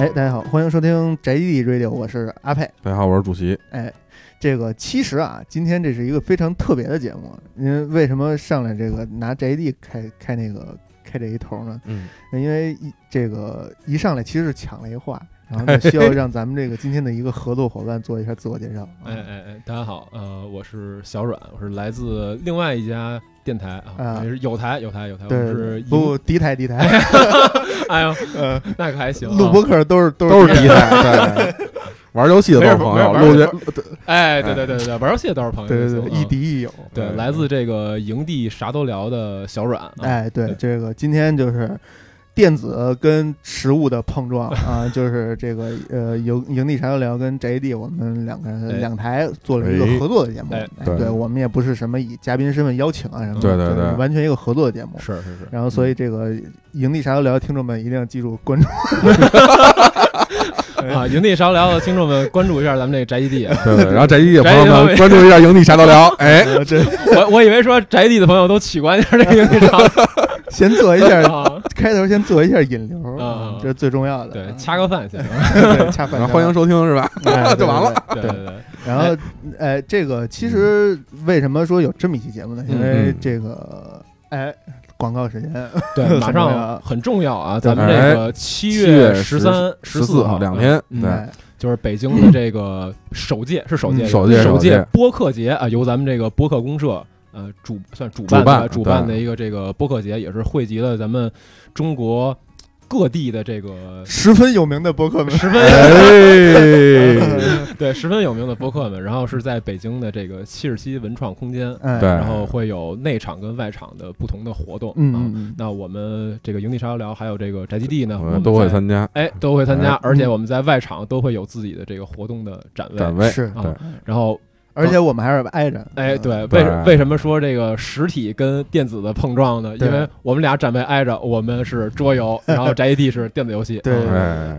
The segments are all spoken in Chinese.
哎，大家好，欢迎收听宅基地 Radio，我是阿佩。大家好，我是主席。哎，这个其实啊，今天这是一个非常特别的节目。因为为什么上来这个拿宅基地开开那个开这一头呢？嗯，因为一这个一上来其实是抢了一话，然后呢需要让咱们这个今天的一个合作伙伴做一下自我介绍。哎哎哎，大家好，呃，我是小阮，我是来自另外一家电台啊，啊。也是有台有台有台，我对，是不不敌台敌台，哎呦，呃，那可还行啊，录播客都是都都是敌敌台，对，玩游戏的都是朋友，录节哎，对对对对对，玩游戏的都是朋友，对对对，亦敌亦友。啊对，哎来自这个营地啥都聊的小阮，啊，哎，对对，这个今天就是电子跟实物的碰撞 啊，就是这个呃营营地茶聊跟宅基地我们两个人哎。两台做了一个哎合作的节目，哎。对。对我们也不是什么以嘉宾身份邀请啊什么的，对对对。完全一个合作的节目。是是是，然后，所以这个营地啥都聊的听众们一定要记住关注。啊，营地啥都聊的听众们关注一下咱们这个宅基地，啊。对对，然后宅基地的朋友们关注一下营地啥都聊，哎，我我以为说宅基地的朋友都取关一下这个营地啥先做一下 啊，开头，先做一下引流啊这是最重要的。对，掐个饭先，对恰饭欢迎收听是吧？哎 就完了。对对然后，哎，这个其实为什么说有这么一期节目呢？因为嗯这个，哎，广告时间，对，马上很重要啊！咱们这个七月十三、十四号两天，嗯。对，哎，就是北京的这个首届是首届嗯首届首首届。播客节啊，由咱们这个播客公社呃主算主主办主办的一个这个播客节，也是汇集了咱们中国各地的这个十分有名的播客们，十分哎，对十分有名的播客们，然后是在北京的这个七十七文创空间，哎，对然后会有内场跟外场的不同的活动啊。那我们这个营地沙聊还有这个宅基地呢，我们都会参加哎，都会参加，哎而且我们在外场都会有自己的这个活动的展位。展位，是啊，然后，而且我们还是挨着，哎，嗯，对，对为为什么说这个实体跟电子的碰撞呢？因为我们俩展位挨着，我们是桌游，然后宅基地是电子游戏。对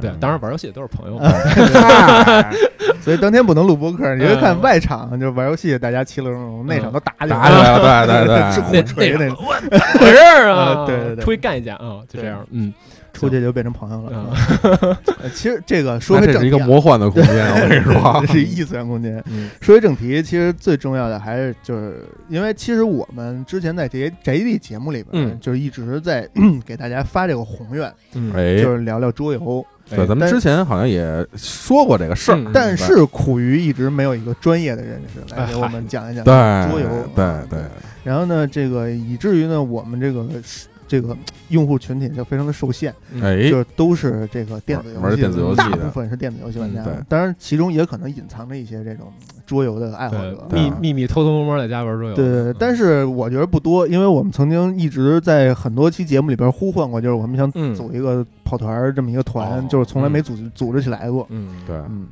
对，当然玩游戏的都是朋友。嗨 所以当天不能录播客，你就看嗯外场就玩游戏，大家其乐融融，内场都打起来了，对对对那锤那种，怎么回事儿啊？呃对对对出去干一架啊，就这样。嗯，出去就变成朋友了。其实这个说那这是一个回正题啊，魔幻的空间，我跟你说这，是一异次元空间。嗯。说回正题，其实最重要的还是就是，因为其实我们之前在这些宅基地节目里边，嗯。就是一直在 给大家发这个宏愿，就是聊聊桌游，对，咱们之前好像也说过这个事儿嗯，但是苦于一直没有一个专业的人士来给我们讲一讲桌游，对啊对，然后呢，这个以至于呢，我们这个是这个用户群体就非常的受限，哎。就，是都是这个电子游戏，玩电子游戏大部分是电子游戏玩家。嗯。当然，其中也可能隐藏着一些这种桌游的爱好者，对秘秘密偷偷摸摸在家玩桌游。对对对，但是我觉得不多，因为我们曾经一直在很多期节目里边呼唤过，就是我们想嗯组一个跑团儿这么一个团，哦。就是从来没组织组织起来过。嗯，对，嗯，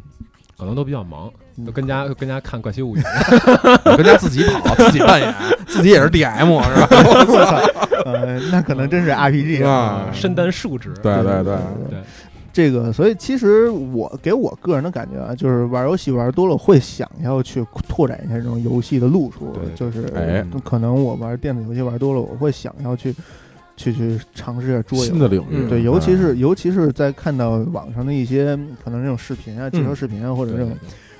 可能都比较忙，都跟家跟家看《怪奇物语》跟家自己跑，自己扮演，自己也是 DM 是吧？我操，呃，那可能真是 RPG 啊。身担数职。对对对。对。对，这个，所以其实我给我个人的感觉啊，就是玩游戏玩多了，会想要去拓展一下这种游戏的路数。对就是哎。可能我玩电子游戏玩多了，我会想要去去去尝试一下桌游。新的领域，嗯对，尤其是尤其是在看到网上的一些可能这种视频啊、介绍视频啊，或者这种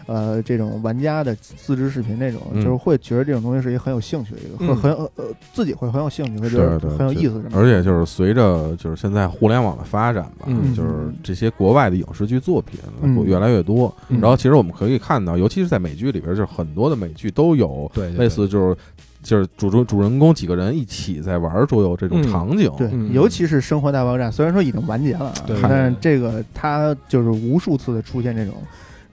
呃这种玩家的自制视频那种，嗯。就是会觉得这种东西是一个很有兴趣的一个，嗯。很很呃呃自己会很有兴趣，会觉得对。对，很有意思。而且就是随着就是现在互联网的发展吧，嗯。就是这些国外的影视剧作品嗯。越来越多。嗯。然后其实我们可以看到，尤其是在美剧里边，就是很多的美剧都有对对类似就是就是主主主人公几个人一起在玩桌游这种嗯场景。对，嗯。尤其是《生活大爆炸》，虽然说已经完结了啊，对。但是这个它就是无数次的出现这种，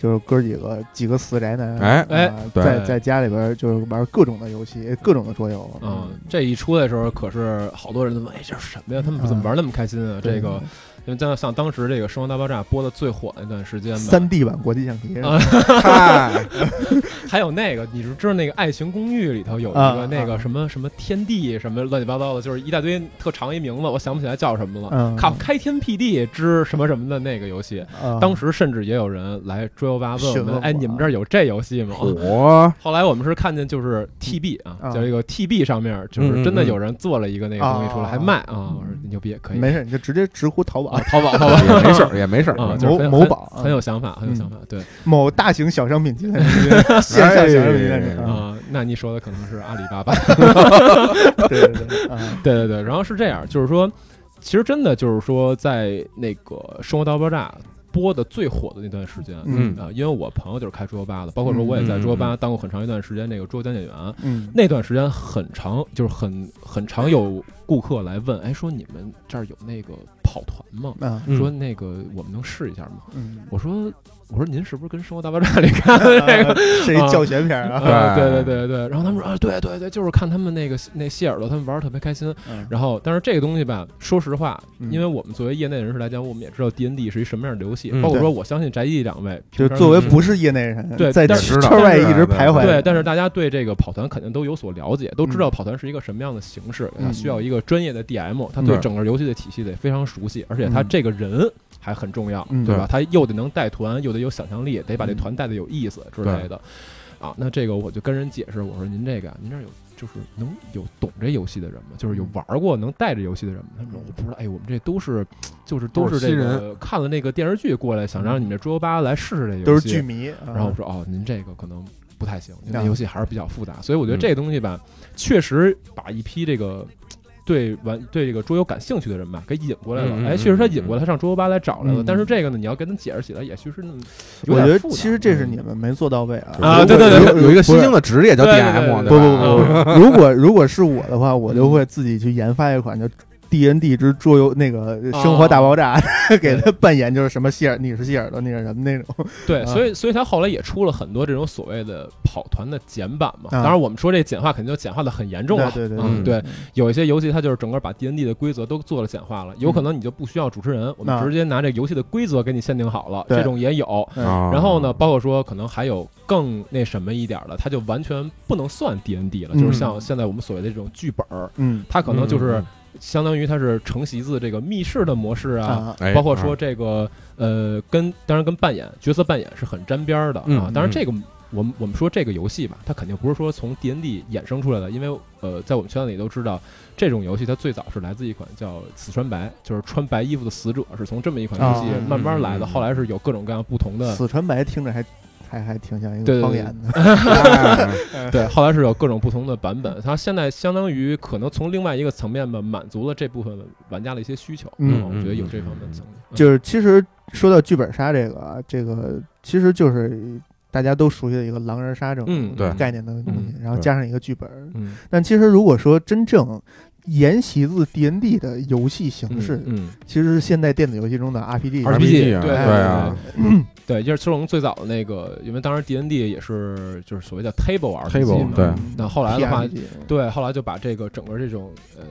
就是哥几个几个死宅男，哎哎在在家里边就是玩各种的游戏，各种的桌游，嗯，这一出来的时候，可是好多人都问：“哎，这是什么呀？他们怎么玩那么开心啊？”对这个，因为像像当时这个《生活大爆炸》播的最火的一段时间吧，三 D 版国际象棋，啊 嗨，还有那个，你是知道那个《爱情公寓》里头有一啊个那啊。个什么什么天地什么乱七八糟的，就是一大堆特长一名字，我想不起来叫什么了。嗯，靠开天辟地之什么什么的那个游戏，啊。当时甚至也有人来桌游游吧，问我们，哎，你们这儿有这游戏吗？火。后来我们是看见就是 TB 啊，啊。叫这个 TB 上面就是真的有人做了一个那个东西出来，啊。还卖啊，我说牛逼，可以，没事，你就直接直呼淘宝啊，淘宝淘宝。也没事儿，也没事儿啊，就是某某宝啊很有想法，很有想法，对。某大型小商品集团 线上小商品集团哎啊，啊，那你说的可能是阿里巴巴，对对对啊，对对对，然后是这样，就是说，其实真的就是说，在那个《生活大爆炸》播的最火的那段时间，嗯啊，因为我朋友就是开桌游吧的，包括说我也在桌游吧当过很长一段时间那个桌游讲解员，嗯。那段时间很长，就是很很长有顾客来问，哎，说你们这儿有那个跑团吗？啊嗯说那个我们能试一下吗？嗯，我说我说您是不是跟《生活大爆炸》里看的这个？啊 是一教学片儿啊，啊，对对。对对对，然后他们说啊，对对对，就是看他们那个那谢耳朵，他们玩的特别开心。嗯。然后，但是这个东西吧，说实话，嗯。因为我们作为业内人士来讲，我们也知道 D N D 是一什么样的游戏，嗯包括说，我相信翟毅两位，就作为不是业内人，在对但是圈外一直徘徊，对，但是大家对这个跑团肯定都有所了解，都知道嗯。跑团是一个什么样的形式，需要一个专业的 D M，他对对。整个游戏的体系得非常熟悉，而且他嗯。这个人还很重要，嗯对吧？他又得能带团，又得有想象力，得把这嗯团带的有意思之类的。啊，那这个我就跟人解释，我说您这个啊，您这儿有就是能有懂这游戏的人吗？就是有嗯玩过能带着游戏的人吗？他们说我不知道，哎，我们这都是就是都是这个看了那个电视剧过来，想让你们这桌游吧来试试这游戏，都是剧迷，啊然后我说哦，您这个可能不太行，因为啊游戏还是比较复杂，所以我觉得嗯这个东西吧，确实把一批这个。对玩对这个桌游感兴趣的人吧，给引过来了。哎，确实他引过来，他上桌游吧来找来了。嗯但是这个呢，你要跟他解释起来，也许是那么我觉得其实这是嗯你们没做到位啊。啊对对对。有有一个新兴的职业叫 DM，不不不不，如果如果是我的话，我就会自己去研发一款叫 D N D 之桌游那个生活大爆炸，给他扮演就是什么希尔，你是希尔的那个什么那种，对，啊。所以所以他后来也出了很多这种所谓的跑团的简版嘛。啊。当然，我们说这简化肯定就简化的很严重了。对对对嗯，对对，有一些游戏它就是整个把 D N D 的规则都做了简化了，有可能你就不需要主持人，我们啊。直接拿这游戏的规则给你限定好了，对。这种也有。啊。然后呢，包括说可能还有更那什么一点儿的，它就完全不能算 D N D 了，嗯。就是像现在我们所谓的这种剧本儿，嗯。它可能就是嗯相当于它是承袭自这个密室的模式啊。包括说这个呃，跟当然跟扮演角色扮演是很沾边儿的嗯啊。当然嗯这个我们我们说这个游戏吧，它肯定不是说从 D N D 衍生出来的，因为呃，在我们圈子里都知道，这种游戏它最早是来自一款叫《死穿白》，就是穿白衣服的死者，是从这么一款游戏啊慢慢来的。后来是有各种各样不同的死穿白听着还还还挺像一个方言的，哎 对，后来是有各种不同的版本，它现在相当于可能从另外一个层面吧，满足了这部分玩家的一些需求。嗯。我觉得有这方面的层面。嗯。就是其实说到剧本杀这个啊，这个其实就是大家都熟悉的一个狼人杀这种嗯对。概念的东西，嗯然后加上一个剧本。嗯。但其实如果说真正沿袭自 D N D 的游戏形式，嗯其实是现代电子游戏中的 R P G。RPG 啊，对对啊，对，就是从最早的那个，因为当时 D N D 也是就是所谓叫 table RPG 嘛。对。那后来的话对，后来就把这个整个这种呃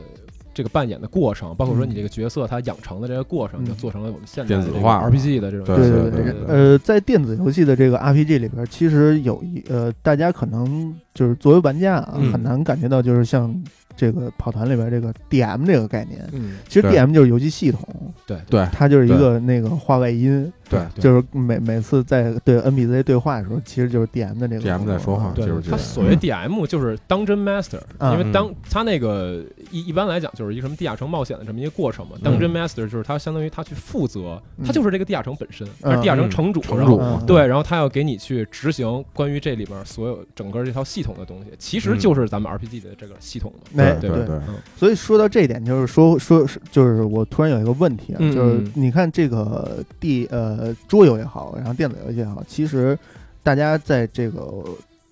这个扮演的过程，包括说你这个角色他养成的这个过程，嗯。就做成了我们现在电子化 RPG 的这种对对对呃，在电子游戏的这个 RPG 里边，其实有一呃，大家可能就是作为玩家啊，嗯。很难感觉到，就是像这个跑团里边这个 DM 这个概念。嗯其实 DM 就是游戏系统，对。对。它就是一个那个话外音，对。就是每每次在对 NPC 对话的时候，其实就是 DM 的这个 DM 在说话对他所谓 DM 就是 Dungeon Master，嗯。因为当他那个一一般来讲就是一个什么地下城冒险的这么一个过程嘛。Dungeon Master 就是他相当于他去负责，嗯。他就是这个地下城本身，他是地下城嗯城主，城然后主嗯。对，然后他要给你去执行关于这里边所有整个这套系统的东西，其实就是咱们 RPG 的这个系统嘛。哎对对所以说到这一点，就是说说是就是我突然有一个问题啊，嗯就是嗯你看这个地呃桌游也好，然后电子游戏也好，其实大家在这个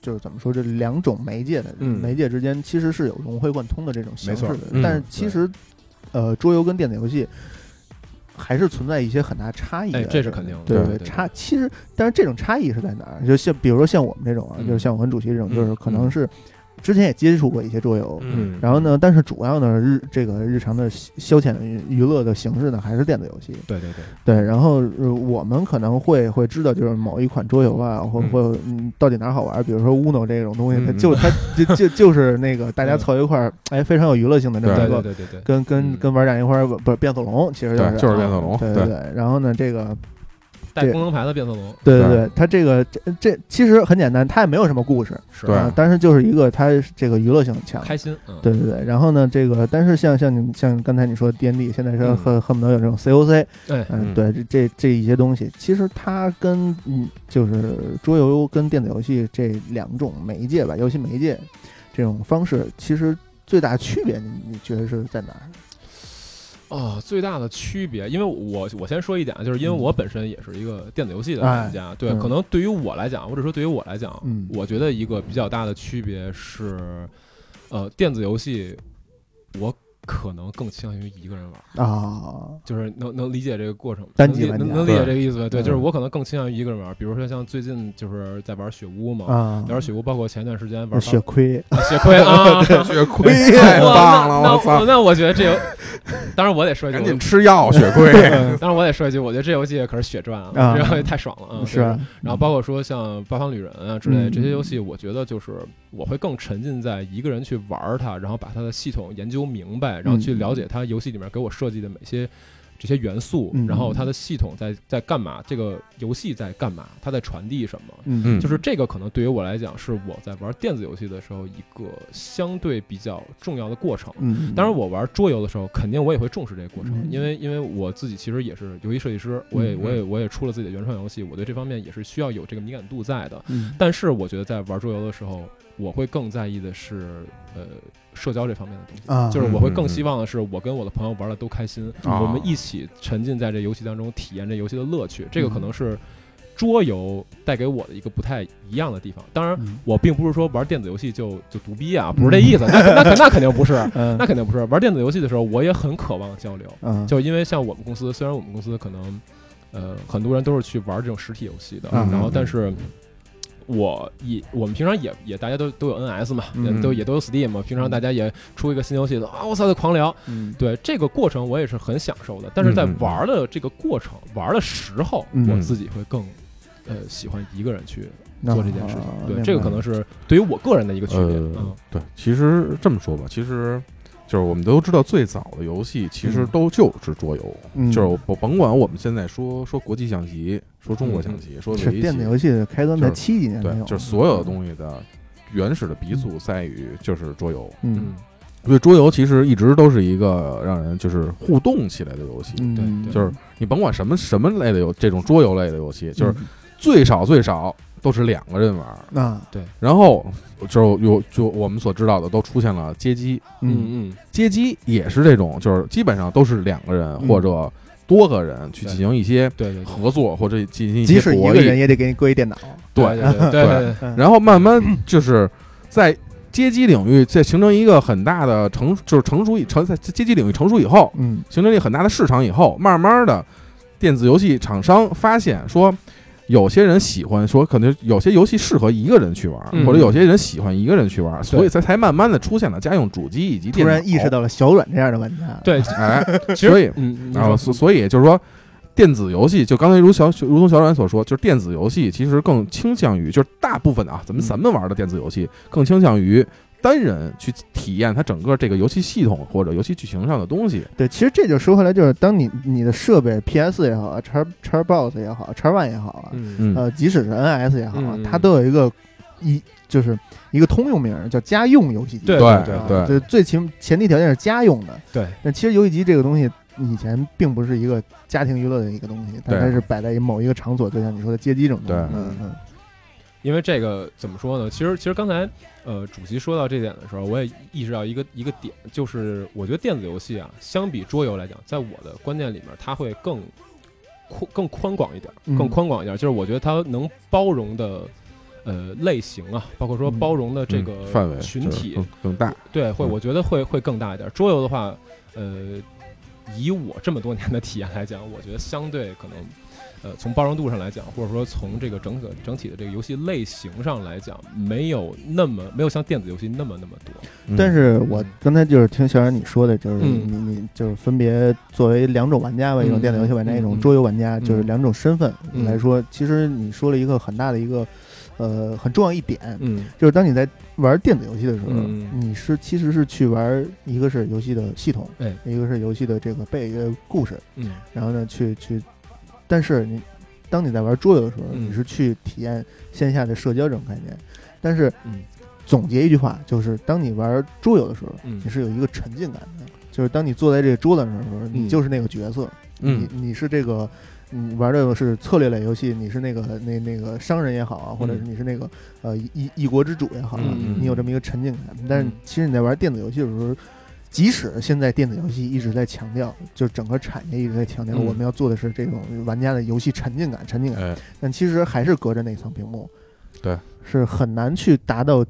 就是怎么说这两种媒介的、嗯。媒介之间，其实是有融会贯通的这种形式的。嗯但是其实呃桌游跟电子游戏还是存在一些很大差异的。哎这是肯定的对对对差其实，但是这种差异是在哪儿？就像比如说像我们这种啊，嗯。就是像我跟主席这种，嗯就是可能是之前也接触过一些桌游，嗯。然后呢，但是主要呢日这个日常的消消遣娱娱乐的形式呢还是电子游戏。对对对，对，然后、呃我们可能会会知道，就是某一款桌游啊，或嗯。或嗯到底哪好玩，比如说 Uno 这种东西，它嗯。就它就就就是那个大家嗯凑一块儿，哎，非常有娱乐性的这么对一个对对对对，跟跟嗯。跟玩家一块儿不是变色龙，其实就是对就是变色龙对对。对。然后呢，这个这带功能牌的变色龙对对对对，它这个这这其实很简单，它也没有什么故事，是对啊，但是就是一个它这个娱乐性很强。开心，嗯，对对对，然后呢，这个但是像像你像刚才你说的 D N D，现在是嗯恨恨不得有这种 C O C，对，嗯，嗯对，这这这一些东西，其实它跟嗯就是桌游跟电子游戏这两种媒介吧，游戏媒介这种方式，其实最大区别，你你觉得是在哪儿？哦，最大的区别，因为我我先说一点啊，就是因为我本身也是一个电子游戏的玩家，对，嗯。可能对于我来讲，或者说对于我来讲，嗯。我觉得一个比较大的区别是，呃，电子游戏我可能更倾向于一个人玩，啊，就是能能理解这个过程，单机玩家能理能能理解这个意思吧？对，嗯就是我可能更倾向于一个人玩，比如说像最近就是在玩雪屋嘛，啊，玩雪屋，包括前段时间玩血亏，血亏啊，血亏 太棒了，那我操！那那我觉得这游，当然我得说一句，赶紧吃药，血亏。当然我得说一句，我觉得这游戏可是血赚啊，这游戏太爽了啊！是？然后包括说像《八方旅人》啊之类嗯这些游戏，我觉得就是我会更沉浸在一个人去玩它，然后把它的系统研究明白，然后去了解它游戏里面给我设计的每些这些元素嗯，然后它的系统在在干嘛，这个游戏在干嘛，它在传递什么。就是这个可能对于我来讲，是我在玩电子游戏的时候一个相对比较重要的过程。嗯，当然，我玩桌游的时候，肯定我也会重视这个过程，嗯因为因为我自己其实也是游戏设计师，我也嗯我也我也出了自己的原创游戏，我对这方面也是需要有这个敏感度在的。嗯但是我觉得在玩桌游的时候，我会更在意的是呃社交这方面的东西。啊，就是我会更希望的是，我跟我的朋友玩的都开心，啊我们一起沉浸在这游戏当中，体验这游戏的乐趣。这个可嗯能是桌游带给我的一个不太一样的地方。当然，嗯我并不是说玩电子游戏就就独逼啊，不是这意思。那那肯那肯定不是，嗯那肯定不是。玩电子游戏的时候，我也很渴望交流，嗯就因为像我们公司，虽然我们公司可能呃很多人都是去玩这种实体游戏的，嗯然后但是。我也我们平常也也大家都都有 NS 嘛，嗯也都也都有 Steam 嘛。平常大家也出一个新游戏的啊，我操的狂聊。嗯对这个过程我也是很享受的，但是在玩的这个过程、玩的时候，嗯我自己会更呃喜欢一个人去做这件事情。对，这个可能是对于我个人的一个区别。对，其实这么说吧，其实就是我们都知道，最早的游戏其实嗯都就是桌游，嗯就是我甭管我们现在说说国际象棋，说中国象棋，说围棋是电子游戏的开端才七几年对，就是所有的东西的原始的鼻祖在于就是桌游。嗯嗯，所以桌游其实一直都是一个让人就是互动起来的游戏，嗯，对对。就是你甭管什么什么类的游这种桌游类的游戏，就是嗯。最少最少都是两个人玩儿，啊，然后就有就我们所知道的都出现了街机，嗯嗯嗯，街机也是这种，就是基本上都是两个人嗯。或者多个人去进行一些合作或者进行一即使一个人也得给你搁一电脑，对对对然后慢慢就是在街机领域在形成一个很大的成，就是成熟以成在街机领域成熟以后，嗯。形成一个很大的市场以后，慢慢的电子游戏厂商发现说。有些人喜欢说，可能有些游戏适合一个人去玩，嗯。或者有些人喜欢一个人去玩，所以才才慢慢的出现了家用主机以及突电脑。然意识到了小软这样的玩家，对，哎，所以然后所所以就是说，电子游戏就刚才如小如同小软所说，就是电子游戏其实更倾向于，就是大部分啊，咱们嗯。咱们玩的电子游戏更倾向于单人去体验它整个这个游戏系统或者游戏剧情上的东西。对，其实这就说回来，就是当你你的设备 PS 也好啊，叉叉 box 也好，叉 One 也好啊，呃，即使是 NS 也好啊，嗯它都有一个一就是一个通用名儿叫家用游戏机。对对对对对，最起前提条件是家用的。对，但其实游戏机这个东西以前并不是一个家庭娱乐的一个东西，但对它是摆在某一个场所，就像你说的街机这种东西。对嗯嗯因为这个怎么说呢？其实其实刚才呃主席说到这点的时候，我也意识到一个一个点，就是我觉得电子游戏啊，相比桌游来讲，在我的观念里面，它会更宽更宽广一点，嗯更宽广一点。就是我觉得它能包容的呃类型啊，包括说嗯包容的这个嗯范围就是群体，更更大。对，会嗯我觉得会会更大一点。桌游的话，呃，以我这么多年的体验来讲，我觉得相对可能，呃，从包容度上来讲，或者说从这个整个整体的这个游戏类型上来讲，没有那么没有像电子游戏那么那么多。嗯但是我刚才就是听小冉你说的，就是嗯你你就是分别作为两种玩家吧，一种嗯电子游戏玩家，嗯一种嗯桌游玩家，嗯就是两种身份嗯来说，其实你说了一个很大的一个呃很重要一点，嗯就是当你在玩电子游戏的时候，嗯你是其实是去玩一个是游戏的系统，哎一个是游戏的这个背呃故事，嗯然后呢去去，但是你当你在玩桌游的时候，嗯你是去体验线下的社交这种概念。但是嗯总结一句话，就是当你玩桌游的时候，嗯你是有一个沉浸感的。就是当你坐在这个桌子上的时候，你嗯就是那个角色，嗯你你是这个。你玩的是策略类游戏，你是那个那那个商人也好啊，或者是你是那个呃一一国之主也好啊，嗯你有这么一个沉浸感。但是嗯其实你在玩电子游戏的时候，即使现在电子游戏一直在强调，就整个产业一直在强调，嗯。我们要做的是这种玩家的游戏沉浸感、沉浸感，哎，但其实还是隔着那层屏幕，对，是很难去达到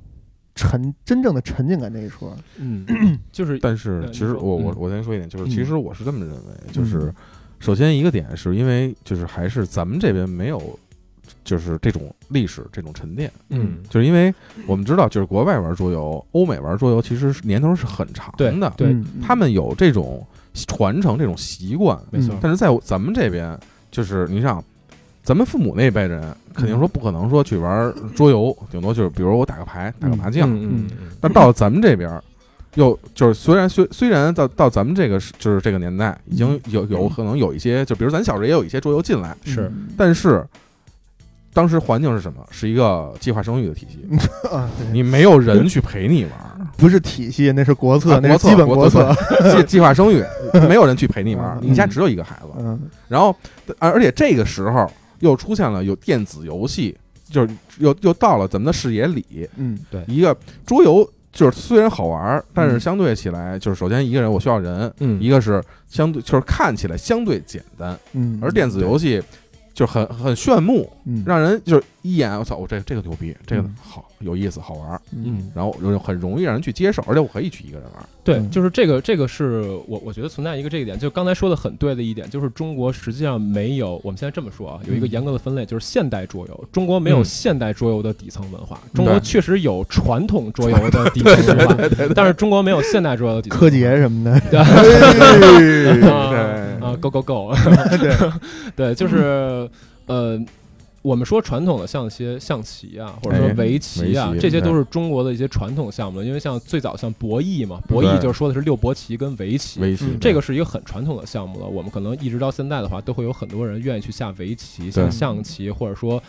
沉真正的沉浸感那一说。嗯，就是但是其实我我我先说一点，就是嗯其实我是这么认为，就是嗯首先一个点是因为就是还是咱们这边没有就是这种历史这种沉淀，嗯。就是因为我们知道就是国外玩桌游，欧美玩桌游其实年头是很长的，对。嗯。他们有这种传承这种习惯，没错。嗯，但是在咱们这边，就是你想，咱们父母那辈人肯定说不可能说去玩桌游，顶多就是比如我打个牌、打个麻将。嗯嗯但到咱们这边，又就是虽然虽虽然到到咱们这个是就是这个年代，已经有有可能有一些，就比如咱小时候也有一些桌游进来，是。嗯但是当时环境是什么？是一个计划生育的体系，啊，你没有人去陪你玩。不是体系，那是国策，啊那是基本国策。计计划生育，没有人去陪你玩，嗯。你家只有一个孩子，嗯。然后，而而且这个时候又出现了有电子游戏，就是又又到了咱们的视野里，嗯。一个桌游就是虽然好玩，但是嗯。相对起来，就是首先一个人我需要人，嗯。一个是相对就是看起来相对简单，嗯，而电子游戏就很很炫目，嗯。让人就是一眼我操，我这这个牛逼，这个嗯。好有意思好玩，嗯。然后就很容易让人去接受，而且我可以去一个人玩，对，嗯。就是这个，这个是我我觉得存在一个这一点，就刚才说的很对的一点，就是中国实际上没有，我们现在这么说啊，有一个嗯严格的分类，就是现代桌游，中国没有嗯。现代桌游的底层文化，中国确实有传统桌游的底层文化，但是中国没有现代桌游的底层柯文化。洁什么的，对。啊，go go go，对，对，就是呃，我们说传统的像一些象棋啊，或者说哎围棋啊，这些都是中国的一些传统项目。因为像最早像博弈嘛，博弈就是说的是六博棋跟围棋。围棋嗯这个是一个很传统的项目了，我们可能一直到现在的话，都会有很多人愿意去下围棋、像象棋，或者说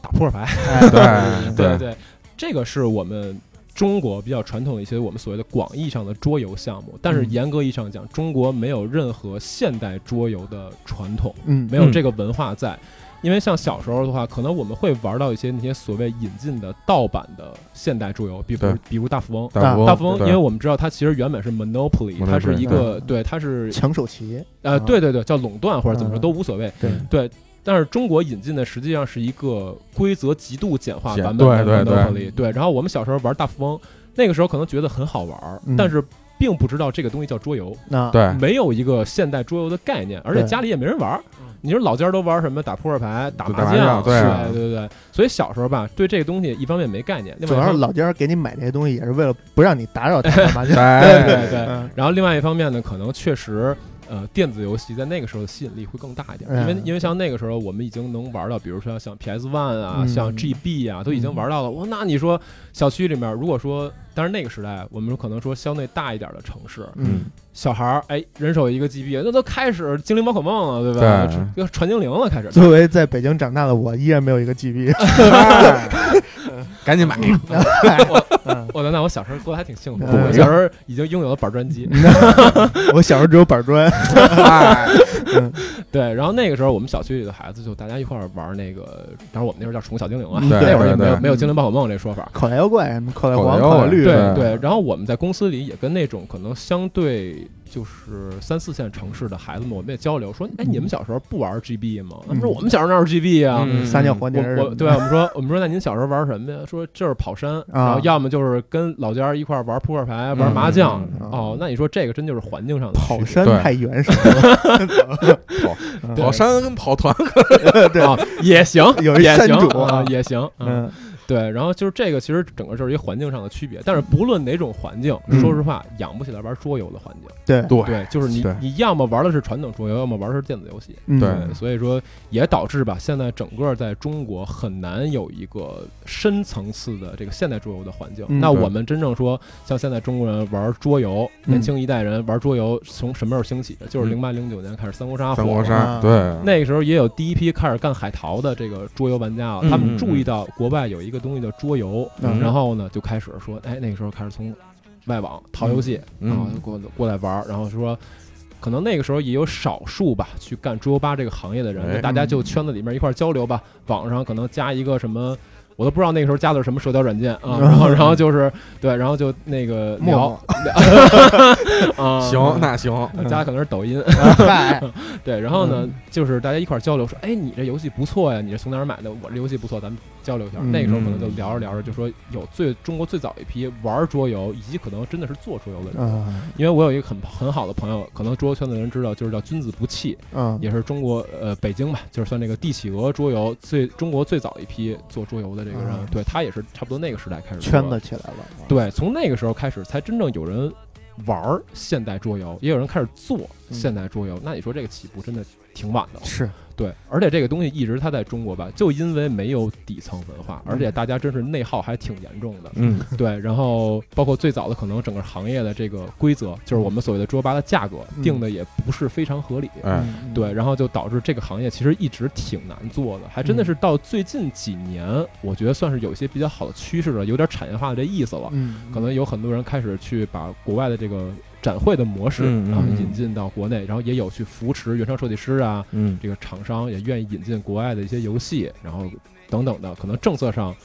打扑克牌。哎 对对对，这个是我们中国比较传统的一些我们所谓的广义上的桌游项目。但是嗯严格意义上讲，中国没有任何现代桌游的传统。嗯，没有这个文化在。因为像小时候的话，可能我们会玩到一些那些所谓引进的盗版的现代桌游，比如比如大富翁。大大富翁，因为我们知道它其实原本是 Monopoly，它是一个对，它是抢手棋，呃，对对对，叫垄断或者怎么说嗯都无所谓。对，对，但是中国引进的实际上是一个规则极度简化版本的对对对 Monopoly。对，然后我们小时候玩大富翁，那个时候可能觉得很好玩但是并不知道这个东西叫桌游。那对没有一个现代桌游的概念，而且家里也没人玩儿。你说老家儿都玩什么打扑克牌、打打麻将，将对啊对对对。所以小时候吧，对这个东西一方面没概念，主要是老家给你买这些东西，也是为了不让你打扰他打麻将。对对对对。嗯然后另外一方面呢，可能确实。呃，电子游戏在那个时候的吸引力会更大一点，因为嗯因为像那个时候我们已经能玩到，比如说像 PS One 啊，嗯像 GB 啊，都已经玩到了。哇，那你说小区里面，如果说，当然那个时代，我们可能说相对大一点的城市，嗯，小孩儿哎，人手一个 GB，那都开始精灵宝可梦了，对吧？对要传精灵了，开始。作为在北京长大的我，依然没有一个 GB。赶紧买，嗯 我的那我小时候过得还挺幸福，嗯我小时候已经拥有了板砖机。我小时候只有板砖。嗯对，然后那个时候我们小区里的孩子就大家一块儿玩那个，当然我们那时候叫宠物小精灵啊，那会儿也没有没有精灵宝可梦这说法。口袋妖怪什么口袋黄、口袋绿，对对对，然后我们在公司里也跟那种可能相对就是三四线城市的孩子们，我们也交流说，哎，你们小时候不玩 GB 吗？他们说嗯我们小时候哪有 GB 啊？嗯撒尿黄泥儿什么的。我我对啊，我们说我们说那您小时候玩什么呀？说就是跑山，然后要么就是跟老家儿一块儿玩扑克牌、玩麻将。哦，那你说这个真就是环境上的跑山太原始了。跑山跟跑团，对啊，也行，有一也行山主啊，也行。嗯，嗯对，然后就是这个，其实整个就是一个环境上的区别。但是不论哪种环境，嗯说实话，养不起来玩桌游的环境。对对对，就是你你要么玩的是传统桌游，要么玩的是电子游戏。嗯对对，所以说也导致吧，现在整个在中国很难有一个深层次的这个现代桌游的环境。嗯那我们真正说，像现在中国人玩桌游，嗯年轻一代人玩桌游，从什么时候兴起的？就是嗯零八零九年开始三国杀火三国杀啊对，那个时候也有第一批开始干海淘的这个桌游玩家了，嗯他们注意到国外有一个东西叫桌游，嗯然后呢就开始说，哎，那个时候开始从外网淘游戏，嗯然后就过过来玩儿，然后说。可能那个时候也有少数吧，去干桌游吧这个行业的人，大家就圈子里面一块交流吧。网上可能加一个什么，我都不知道那个时候加的是什么社交软件啊。然后，然后就是对，然后就那个陌聊 啊，行，那行，加的可能是抖音，嗨，对，然后呢，嗯就是大家一块儿交流，说，哎，你这游戏不错呀，你这从哪儿买的？我这游戏不错，咱们交流一下。嗯那个时候可能就聊着聊着，就说有最中国最早一批玩桌游，以及可能真的是做桌游的人。啊因为我有一个很很好的朋友，可能桌游圈子的人知道，就是叫君子不器，啊也是中国呃北京吧，就是算那个帝企鹅桌游最中国最早一批做桌游的这个人，啊对他也是差不多那个时代开始圈子起来了，对，从那个时候开始，才真正有人玩现代桌游，也有人开始做嗯现代桌游。那你说这个起步真的挺晚的了。是对，而且这个东西一直它在中国吧，就因为没有底层文化，而且大家真是内耗还挺严重的。嗯，对，然后包括最早的可能整个行业的这个规则，就是我们所谓的桌游吧的价格嗯。定的也不是非常合理。哎，嗯。对，然后就导致这个行业其实一直挺难做的，还真的是到最近几年，我觉得算是有一些比较好的趋势了，有点产业化的这意思了。嗯，可能有很多人开始去把国外的这个展会的模式，然后嗯引进到国内，然后也有去扶持原创设计师啊，嗯，这个厂商也愿意引进国外的一些游戏，然后等等的，可能政策上，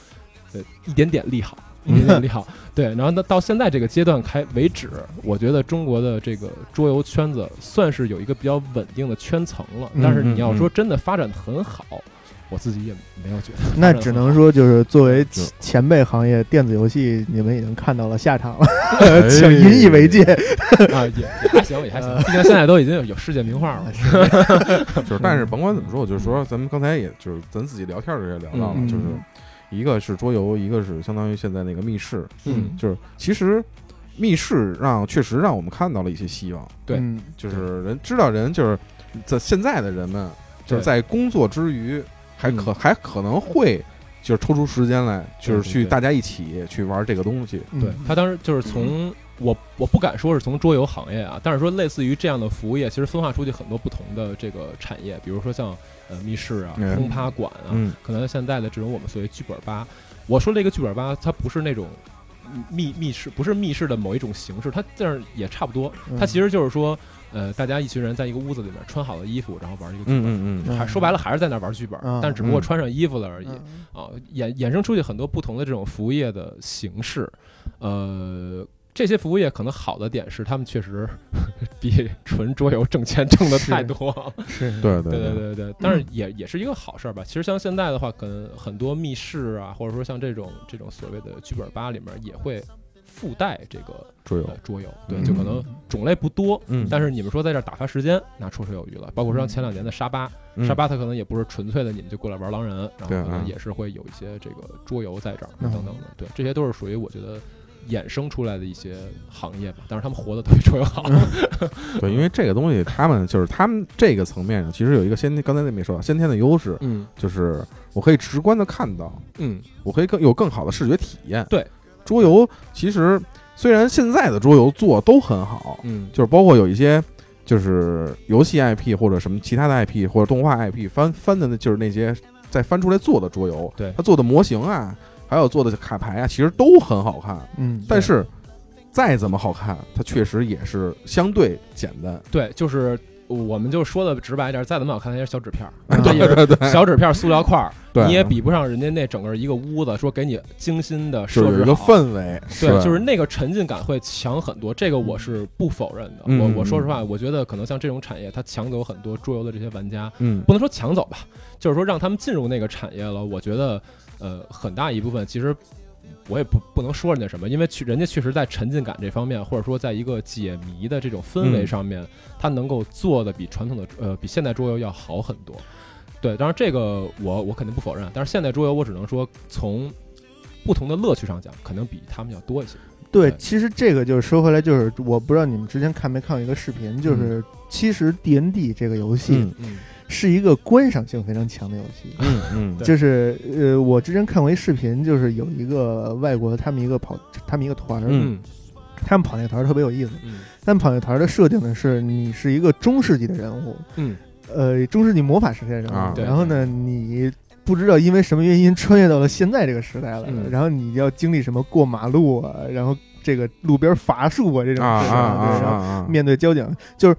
呃，一点点利好。一点点利好，对，然后到到现在这个阶段开为止，我觉得中国的这个桌游圈子算是有一个比较稳定的圈层了。嗯但是你要嗯说真的发展得很好，我自己也没有觉得。那只能说就是作为前前辈行业电子游戏，你们已经看到了下场了，哎请引以为戒。啊，也也还行，也还行，毕竟现在都已经有有世界名画了。就是，但是 甭管怎么说，我就是说，咱们刚才也就是咱自己聊天儿的时候也聊到了，嗯就是一个是桌游，一个是相当于现在那个密室，嗯就是其实密室让确实让我们看到了一些希望，对嗯就是人知道人就是在现在的人们就是在工作之余还可嗯。还可能会就是抽出时间来，就是去大家一起去玩这个东西，嗯。对他当时就是从我我不敢说是从桌游行业啊，但是说类似于这样的服务业，其实分化出去很多不同的这个产业，比如说像呃密室啊、嗯。轰趴馆啊，嗯。可能现在的这种我们所谓剧本吧，我说这个剧本吧，它不是那种。密密室不是密室的某一种形式，它这样也差不多。嗯。它其实就是说，呃，大家一群人在一个屋子里面穿好了衣服，然后玩一个剧本。嗯嗯嗯，还说白了还是在那儿玩剧本，嗯但只不过嗯。穿上衣服了而已。嗯。啊，衍衍生出去很多不同的这种服务业的形式，呃，这些服务业可能好的点是，他们确实 比纯桌游挣钱挣的太多。对对对对。对对，但是也也是一个好事儿吧。其实像现在的话，可能很多密室啊，或者说像这种这种所谓的剧本吧里面也会附带这个桌游。呃，桌游，对，嗯。就可能种类不多，嗯，但是你们说在这儿打发时间，那绰绰有余了。包括说像前两年的沙巴，嗯。沙巴它可能也不是纯粹的你们就过来玩狼人，然后可能也是会有一些这个桌游在这儿嗯。等等的，对，这些都是属于我觉得衍生出来的一些行业吧。但是他们活得都比桌游好，对，因为这个东西，他们就是他们这个层面上，其实有一个先天，刚才那没说到先天的优势，嗯。就是我可以直观的看到，嗯，我可以更有更好的视觉体验。对，桌游其实虽然现在的桌游做都很好，嗯，就是包括有一些就是游戏 IP 或者什么其他的 IP 或者动画 IP 翻翻的，那就是那些再翻出来做的桌游，对他做的模型啊，还有做的卡牌啊，其实都很好看。嗯，但是再怎么好看，它确实也是相对简单。对，就是。我们就说的直白一点，再怎么好看，它也是小纸片儿，对对对。小纸片儿、塑料块儿，对，你也比不上人家那整个一个屋子，说给你精心的设置一个氛围，对，就是那个沉浸感会强很多，这个我是不否认的。嗯我我说实话，我觉得可能像这种产业，它抢走很多桌游的这些玩家，嗯。不能说抢走吧，就是说让他们进入那个产业了。我觉得，呃，很大一部分其实我也不不能说人家什么，因为去人家确实在沉浸感这方面，或者说在一个解谜的这种氛围嗯上面，他能够做的比传统的呃比现代桌游要好很多。对，当然这个我我肯定不否认，但是现代桌游我只能说从不同的乐趣上讲，可能比他们要多一些。对对，其实这个就是说回来，就是我不知道你们之前看没看过一个视频，就是其实 D N D 这个游戏嗯嗯是一个观赏性非常强的游戏。嗯嗯。就是呃，我之前看过一视频，就是有一个外国他们一个跑，他们一个团儿，嗯。他们跑那个团儿特别有意思。嗯。他们跑那团儿的设定呢是，你是一个中世纪的人物，嗯。呃，中世纪魔法世界的人物，啊然后呢，你不知道因为什么原因穿越到了现在这个时代了，嗯。然后你要经历什么过马路啊，然后这个路边伐树啊这种事情，啊啊啊对，然后啊啊！面对交警，就是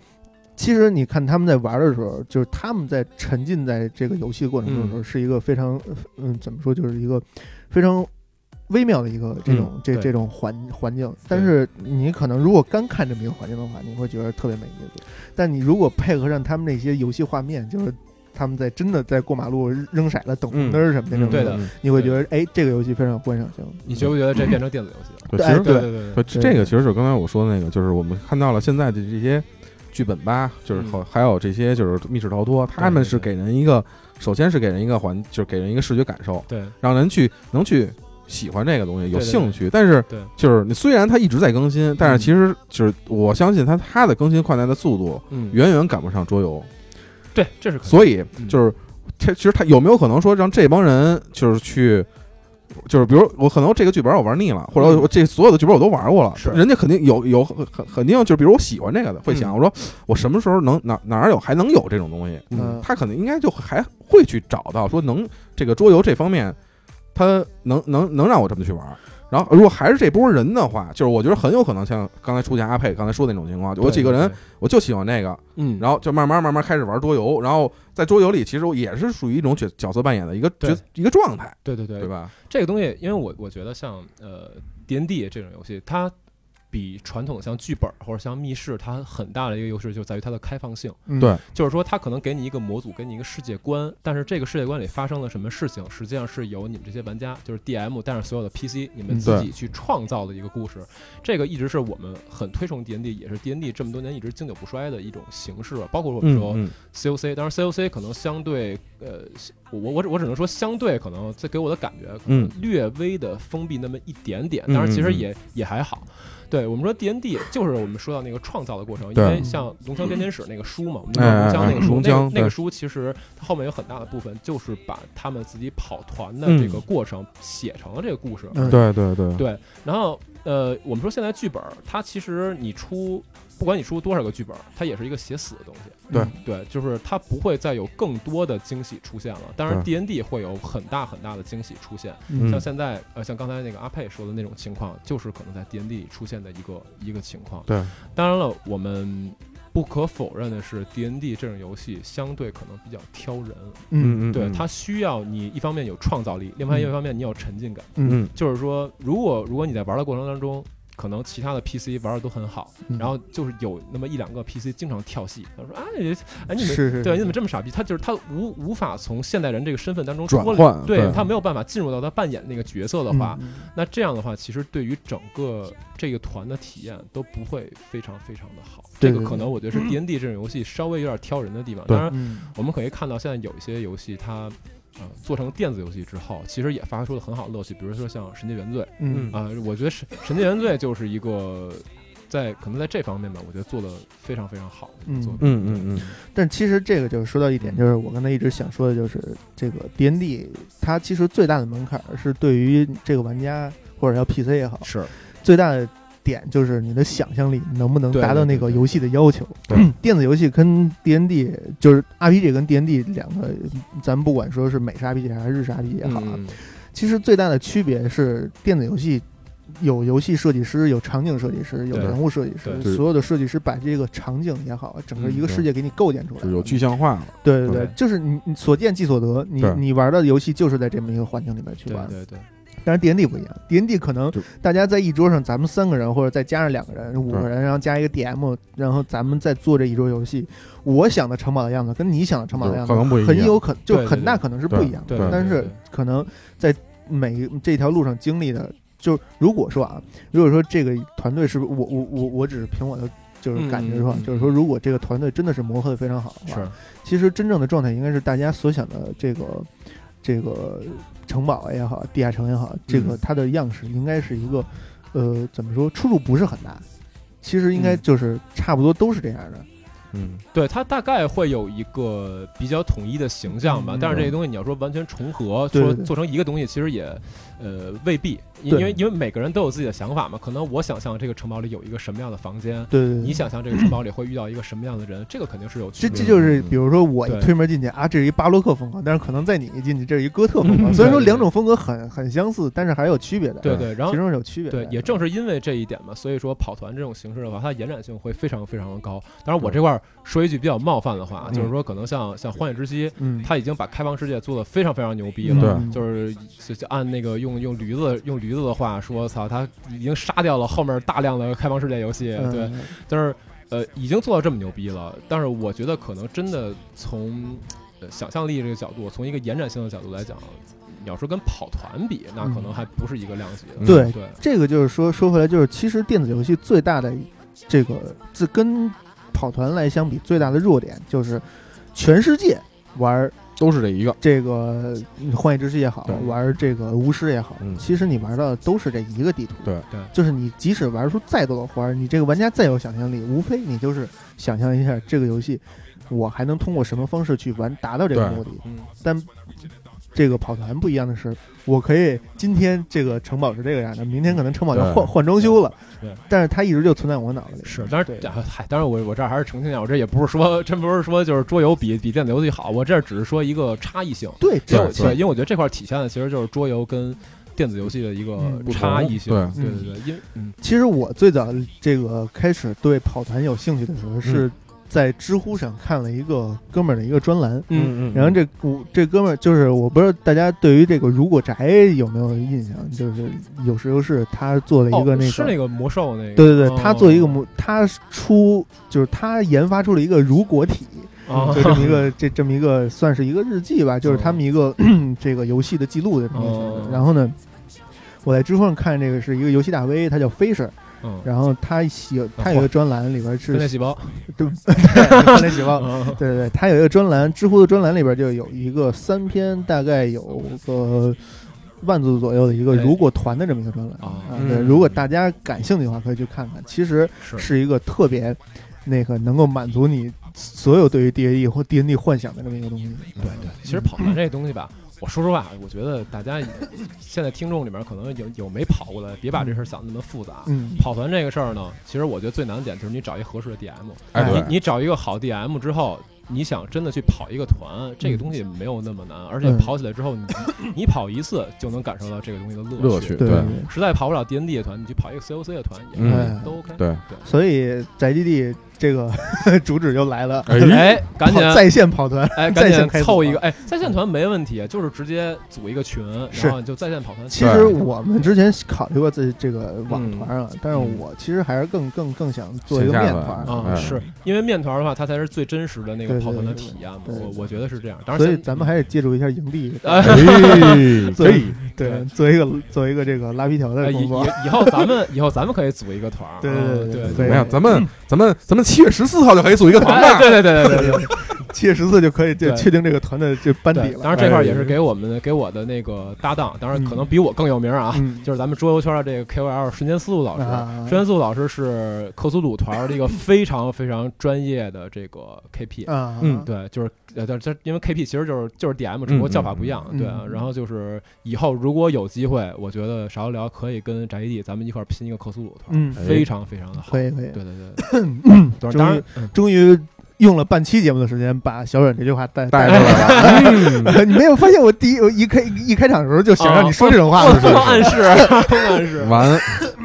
其实你看他们在玩的时候，就是他们在沉浸在这个游戏过程中的时候，嗯是一个非常嗯怎么说，就是一个非常微妙的一个这种、这这种环环境。但是你可能如果干看这么一个环境的话，你会觉得特别没意思。但你如果配合上他们那些游戏画面，就是。他们在真的在过马路扔骰子、等红灯儿什么的那种，对的嗯你会觉得哎，这个游戏非常有观赏性。你觉不觉得这变成电子游戏了？对，其实对对对对，对这个其实是刚才我说的那个，就是我们看到了现在的这些剧本吧，就是嗯。还还有这些就是密室逃脱，他们是给人一个，首先是给人一个环，就是给人一个视觉感受，对。让人去能去喜欢这个东西，有兴趣。但是对。就是你虽然它一直在更新，但是其实就是我相信它它的更新换代的速度嗯，远远赶不上桌游，对，这是所以嗯。就是它其实它有没有可能说让这帮人就是去。就是比如我可能这个剧本我玩腻了，或者嗯。我这所有的剧本我都玩过了，是。人家肯定有有肯肯肯定就是比如我喜欢这个的，会想嗯。我说我什么时候能哪哪儿有还能有这种东西，嗯。他可能应该就还会去找到说能这个桌游这方面，他能能能让我这么去玩。然后如果还是这波人的话，就是我觉得很有可能像刚才出现阿佩刚才说的那种情况，就我几个人，我就喜欢那个，嗯，然后就慢慢慢慢开始玩桌游，然后在桌游里其实也是属于一种角角色扮演的一个角一个状态，对对对。对吧？这个东西，因为我我觉得像呃 D N D 这种游戏，它比传统的像剧本或者像密室，它很大的一个优势就在于它的开放性。嗯对就是说，它可能给你一个模组，给你一个世界观，但是这个世界观里发生了什么事情，实际上是由你们这些玩家，就是 D M 带上所有的 P C，你们嗯自己去创造的一个故事。这个一直是我们很推崇 D N D，也是 D N D 这么多年一直经久不衰的一种形式。包括我们说嗯 C O C，当然 C O C 可能相对呃，我我我只能说相对可能这给我的感觉可能嗯略微的封闭那么一点点，嗯当然其实也也还好。对我们说 D N D 就是我们说到那个创造的过程，因为像《龙枪编年史》那个书嘛，我们就哎说龙江那个书，那那个书其实它后面有很大的部分就是把他们自己跑团的嗯。这个过程写成了这个故事。嗯。对对对。对，然后呃，我们说现在剧本，它其实你出，不管你出多少个剧本，它也是一个写死的东西。对对，就是它不会再有更多的惊喜出现了。当然，D N D 会有很大很大的惊喜出现。嗯像现在呃，像刚才那个阿佩说的那种情况，就是可能在 D N D 里出现的一个一个情况。对，当然了，我们不可否认的是，D N D 这种游戏相对可能比较挑人。嗯嗯对，它需要你一方面有创造力，另外一方面你有沉浸感。嗯嗯就是说，如果如果你在玩的过程当中，可能其他的 PC 玩的都很好，嗯然后就是有那么一两个 PC 经常跳戏，他说：“哎，哎，你们是是对，你怎么这么傻逼？”他就是他无无法从现代人这个身份当中脱离转换对对他没有办法进入到他扮演那个角色的话，嗯那这样的话，其实对于整个这个团的体验都不会非常非常的好。这个可能我觉得是 D N D 这种游戏稍微有点挑人的地方。当然，嗯我们可以看到现在有一些游戏它。呃，做成电子游戏之后，其实也发出了很好的乐趣，比如说像《神界原罪》嗯啊、我觉得神《神界原罪》就是一个在可能在这方面吧，我觉得做的非常非常好的一个作品。嗯嗯嗯，但其实这个就是说到一点，就是我刚才一直想说的，就是这个 D N D 它其实最大的门槛是对于这个玩家或者叫 P C 也好，是最大的点就是你的想象力能不能达到那个游戏的要求。对 电子游戏跟 D N D 就是 R P G 跟 D N D 两个，咱们不管说是美式 R P G 还是日式 R P G 也好啊，嗯其实最大的区别是电子游戏。有游戏设计师，有场景设计师，有人物设计师，所有的设计师把这个场景也好，整个一个世界给你构建出来有具象化了，对对对对，就是你你所见即所得，你你玩的游戏就是在这么一个环境里面去玩。对对对，但是 D N D 不一样，D N D 可能大家在一桌上，咱们三个人或者再加上两个人、五个人，然后加一个 D M，然后咱们再做这一桌游戏。我想的城堡的样子跟你想的城堡的样子可能不一样很有可就很大可能是不一样的。但是可能在每这条路上经历的，就如果说啊，如果说这个团队是不是我我我我只是凭我的就是感觉说，就是说如果这个团队真的是磨合的非常好的话，是其实真正的状态应该是大家所想的这个，这个城堡也好，地下城也好，这个嗯它的样式应该是一个，呃，怎么说出入不是很大，其实应该嗯就是差不多都是这样的。嗯，对，它大概会有一个比较统一的形象吧。嗯但是这些东西你要说完全重合，说做成一个东西，其实也呃未必，因为因为每个人都有自己的想法嘛。可能我想象这个城堡里有一个什么样的房间，对对对，你想象这个城堡里会遇到一个什么样的人，这个肯定是有区这别的。这就是，比如说我一推门进去啊，这是一巴洛克风格，但是可能在你一进去，这是一哥特风格。嗯虽然说两种风格很很相似，但是还是有区别的。对对，然后其中是有区别的。对，也正是因为这一点嘛，所以说跑团这种形式的话，它延展性会非常非常的高。当然，我这块儿说一句比较冒犯的话，嗯就是说可能像像《荒野之息》，嗯，它已经把开放世界做的非常非常牛逼嗯了。对就是就就按那个用用用驴子用驴子的话说，操，他已经杀掉了后面大量的开放世界游戏，嗯对，但是呃已经做到这么牛逼了，但是我觉得可能真的从呃想象力这个角度，从一个延展性的角度来讲，你要说跟跑团比，那可能还不是一个量级的。嗯对对，这个就是说说回来，就是其实电子游戏最大的这个自跟跑团来相比，最大的弱点就是全世界玩都是这一个，这个幻影之息也好，玩这个巫师也好，嗯。其实你玩的都是这一个地图。对。对。就是你即使玩出再多的花儿，你这个玩家再有想象力，无非你就是想象一下这个游戏，我还能通过什么方式去玩达到这个目的。嗯，但这个跑团不一样的是，我可以今天这个城堡是这个样的，明天可能城堡要换换装修了对对，但是它一直就存在我脑子里。是，但是嗨，当然我我这儿还是澄清一下，我这也不是说，真不是说就是桌游比比电子游戏好，我这儿只是说一个差异性。对，对因为我觉得这块体现的其实就是桌游跟电子游戏的一个差异性。对对对对，因为嗯其实我最早这个开始对跑团有兴趣的时候，是在知乎上看了一个哥们儿的一个专栏。嗯嗯然后这我这哥们儿就是我不知道大家对于这个如果宅有没有印象，就是有时候是他做了一个哦那个，是那个魔兽那个，对对对，哦他做一个魔，他出就是他研发出了一个如果体，哦就这么一个这这么一个算是一个日记吧，就是他们一个 这个游戏的记录的这么一个形式哦。然后呢，我在知乎上看这个是一个游戏大 V，他叫 Fisher，嗯，然后他有他有一个专栏里边是分裂细胞，对 分裂细胞。嗯对对对，他有一个专栏，知乎的专栏里边就有一个三篇，大概有个万字左右的一个哎如果团的这么一个专栏啊啊。对，嗯如果大家感兴趣的话，可以去看看。其实是是一个特别那个能够满足你所有对于 D A E 或 D N D 幻想的这么一个东西。对对，其实跑团这东西吧，我说实话，我觉得大家现在听众里面可能有有没跑过的，别把这事儿想那么复杂。嗯，跑团这个事儿呢，其实我觉得最难的点就是你找一合适的 DM，哎你你找一个好 DM 之后。你想真的去跑一个团，这个东西没有那么难，而且嗯跑起来之后，你你跑一次就能感受到这个东西的乐趣对对对。实在跑不了 D N D 的团，你去跑一个 C O C 的团也嗯都 OK。对对，所以宅基地这个 主旨就来了，哎 哎，赶紧在线跑团。哎，在 赶紧凑一个，哎，在线团没问题，就是直接组一个群，然后就在线跑团。其实我们之前考虑过这这个网嗯团啊，但是嗯。我其实还是更更更想做一个面团啊，哎是。因为面团的话，它才是最真实的那个跑团的体验嘛。我我觉得是这样。当然所以，咱们还得借助一下营地，哎做可以，对对做一个做一个这个拉皮条的工作。以以后咱们以后咱们可以组一个团对对对对对。对没有，咱们咱们咱们七月十四号就可以组一个团哎了。对对对对对对 七月十四就可以就对确定这个团的这班底对。了。当然这块儿哎也是给我们给我的那个搭档，当然可能比我更有名啊，嗯 就是咱们桌游圈的这个 KOL 瞬间思路老师。啊瞬间思路老师是克苏鲁团的一个 非常非常专业的这个 KP。啊，嗯对，就是呃，这这因为 KP 其实就是就是 DM，只不过叫法不一样，嗯对啊。嗯然后就是以后如果有机会，我觉得少聊可以跟宅基地咱们一块儿拼一个克苏鲁团，非常非常的好。可以可以。对对对，对 当然终于，终于用了半期节目的时间把小阮这句话带带出出来来了。了，你没有发现我第一我一开一开场的时候就想让你说这种话我吗？疯狂暗示，暗示。完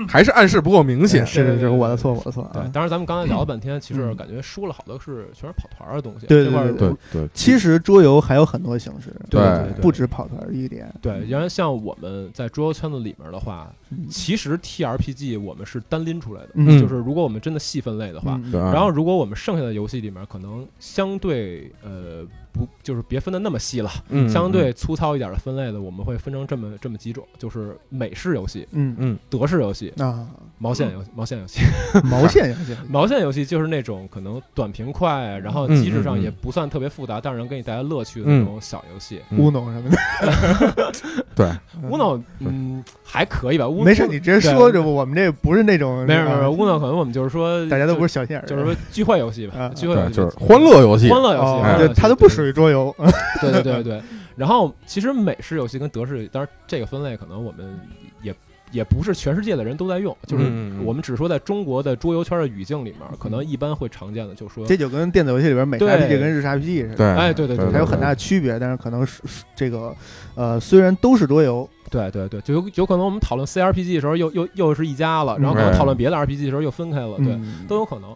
还是暗示不够明显。是是是，我的错我的错对啊，。当然咱们刚才聊了半天，其实嗯。感觉说了好多是全是跑团的东西。对对对对，其实桌游还有很多形式，对对。对不止跑团一点。对，原来像我们在桌游圈子里面的话，嗯。其实 TRPG 我们是单拎出来的，嗯。就是如果我们真的细分类的话，然后如果我们剩下的游戏里面可能相对呃不就是别分的那么细了，嗯相对粗糙一点的分类的，我们会分成这么这么几种，就是美式游戏、嗯嗯德式游戏、啊，毛线游戏、毛线游戏。毛线游戏，毛线游戏就是那种可能短平快，然后嗯机制上也不算特别复杂，但是能给你带来乐趣的那种小游戏。嗯乌龙什么的，对，乌诺，嗯，还可以吧。乌没事，你直接说，这不我们这不是那种，没有没有没有，啊乌诺可能我们就是说，大家都不是，小心眼，就是说聚会游戏吧聚会游戏就是欢乐游戏，欢乐游戏哦，哎欢乐游戏，对它都不属于。于桌游，对对对对。然后其实美式游戏跟德式，当然这个分类可能我们也也不是全世界的人都在用，就是我们只说在中国的桌游圈的语境里面，可能一般会常见的，就说，这就跟电子游戏里边美式对 RPG 跟日式 RPG 似的，对，哎对对对它有很大的区别，但是可能是是这个呃，虽然都是桌游，对对对，就有有可能我们讨论 CRPG 的时候又又又是一家了，然后可能嗯。讨论别的 RPG 的时候又分开了，对，嗯。都有可能。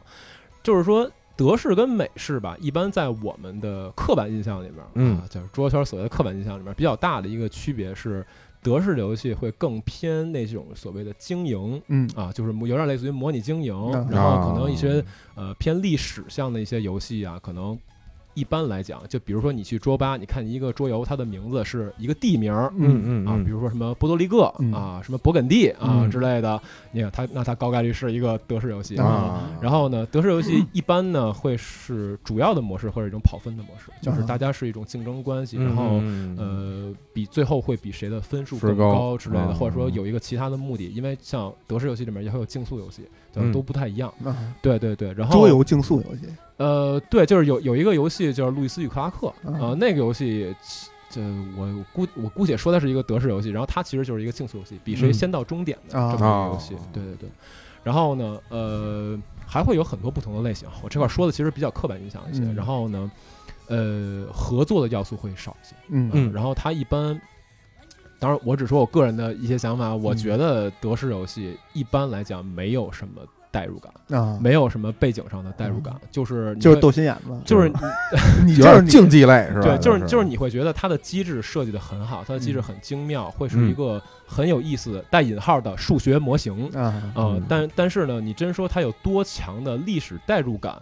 就是说，德式跟美式吧，一般在我们的刻板印象里面，嗯啊，就是桌游圈所谓的刻板印象里面，比较大的一个区别是，德式的游戏会更偏那种所谓的经营。嗯啊，就是有点类似于模拟经营，啊然后可能一些呃偏历史向的一些游戏啊，可能一般来讲，就比如说你去桌吧，你看一个桌游，它的名字是一个地名，啊，嗯嗯啊比如说什么波多黎各、嗯。啊，什么勃艮第啊、嗯。之类的，你看它那它高概率是一个德式游戏。啊。然后呢，德式游戏 一般呢会是主要的模式或者一种跑分的模式，就是啊大家是一种竞争关系，嗯然后嗯呃比最后会比谁的分数更高高之类的，啊或者说有一个其他的目的，因为像德式游戏里面也会有竞速游戏，就嗯都不太一样。啊，对对对，然后桌游竞速游戏，呃，对，就是有有一个游戏叫《路易斯与克拉克》啊呃，那个游戏，这我姑我姑且说它是一个德式游戏，然后它其实就是一个竞速游戏，比谁嗯先到终点的啊这么一个游戏哦。对对对，然后呢，呃，还会有很多不同的类型。我这块说的其实比较刻板印象一些。嗯然后呢，呃，合作的要素会少一些。嗯嗯然后它一般。当然，我只说我个人的一些想法。我嗯。觉得德式游戏一般来讲没有什么代入感，啊，没有什么背景上的代入感，就是你就是会斗心眼子，就是 你就是点竞技类是吧？对，就是是就是你会觉得它的机制设计的很好，它的机制嗯。很精妙，会是嗯。一个很有意思带引号的数学模型啊、啊，嗯。但但是呢，你真说它有多强的历史代入感，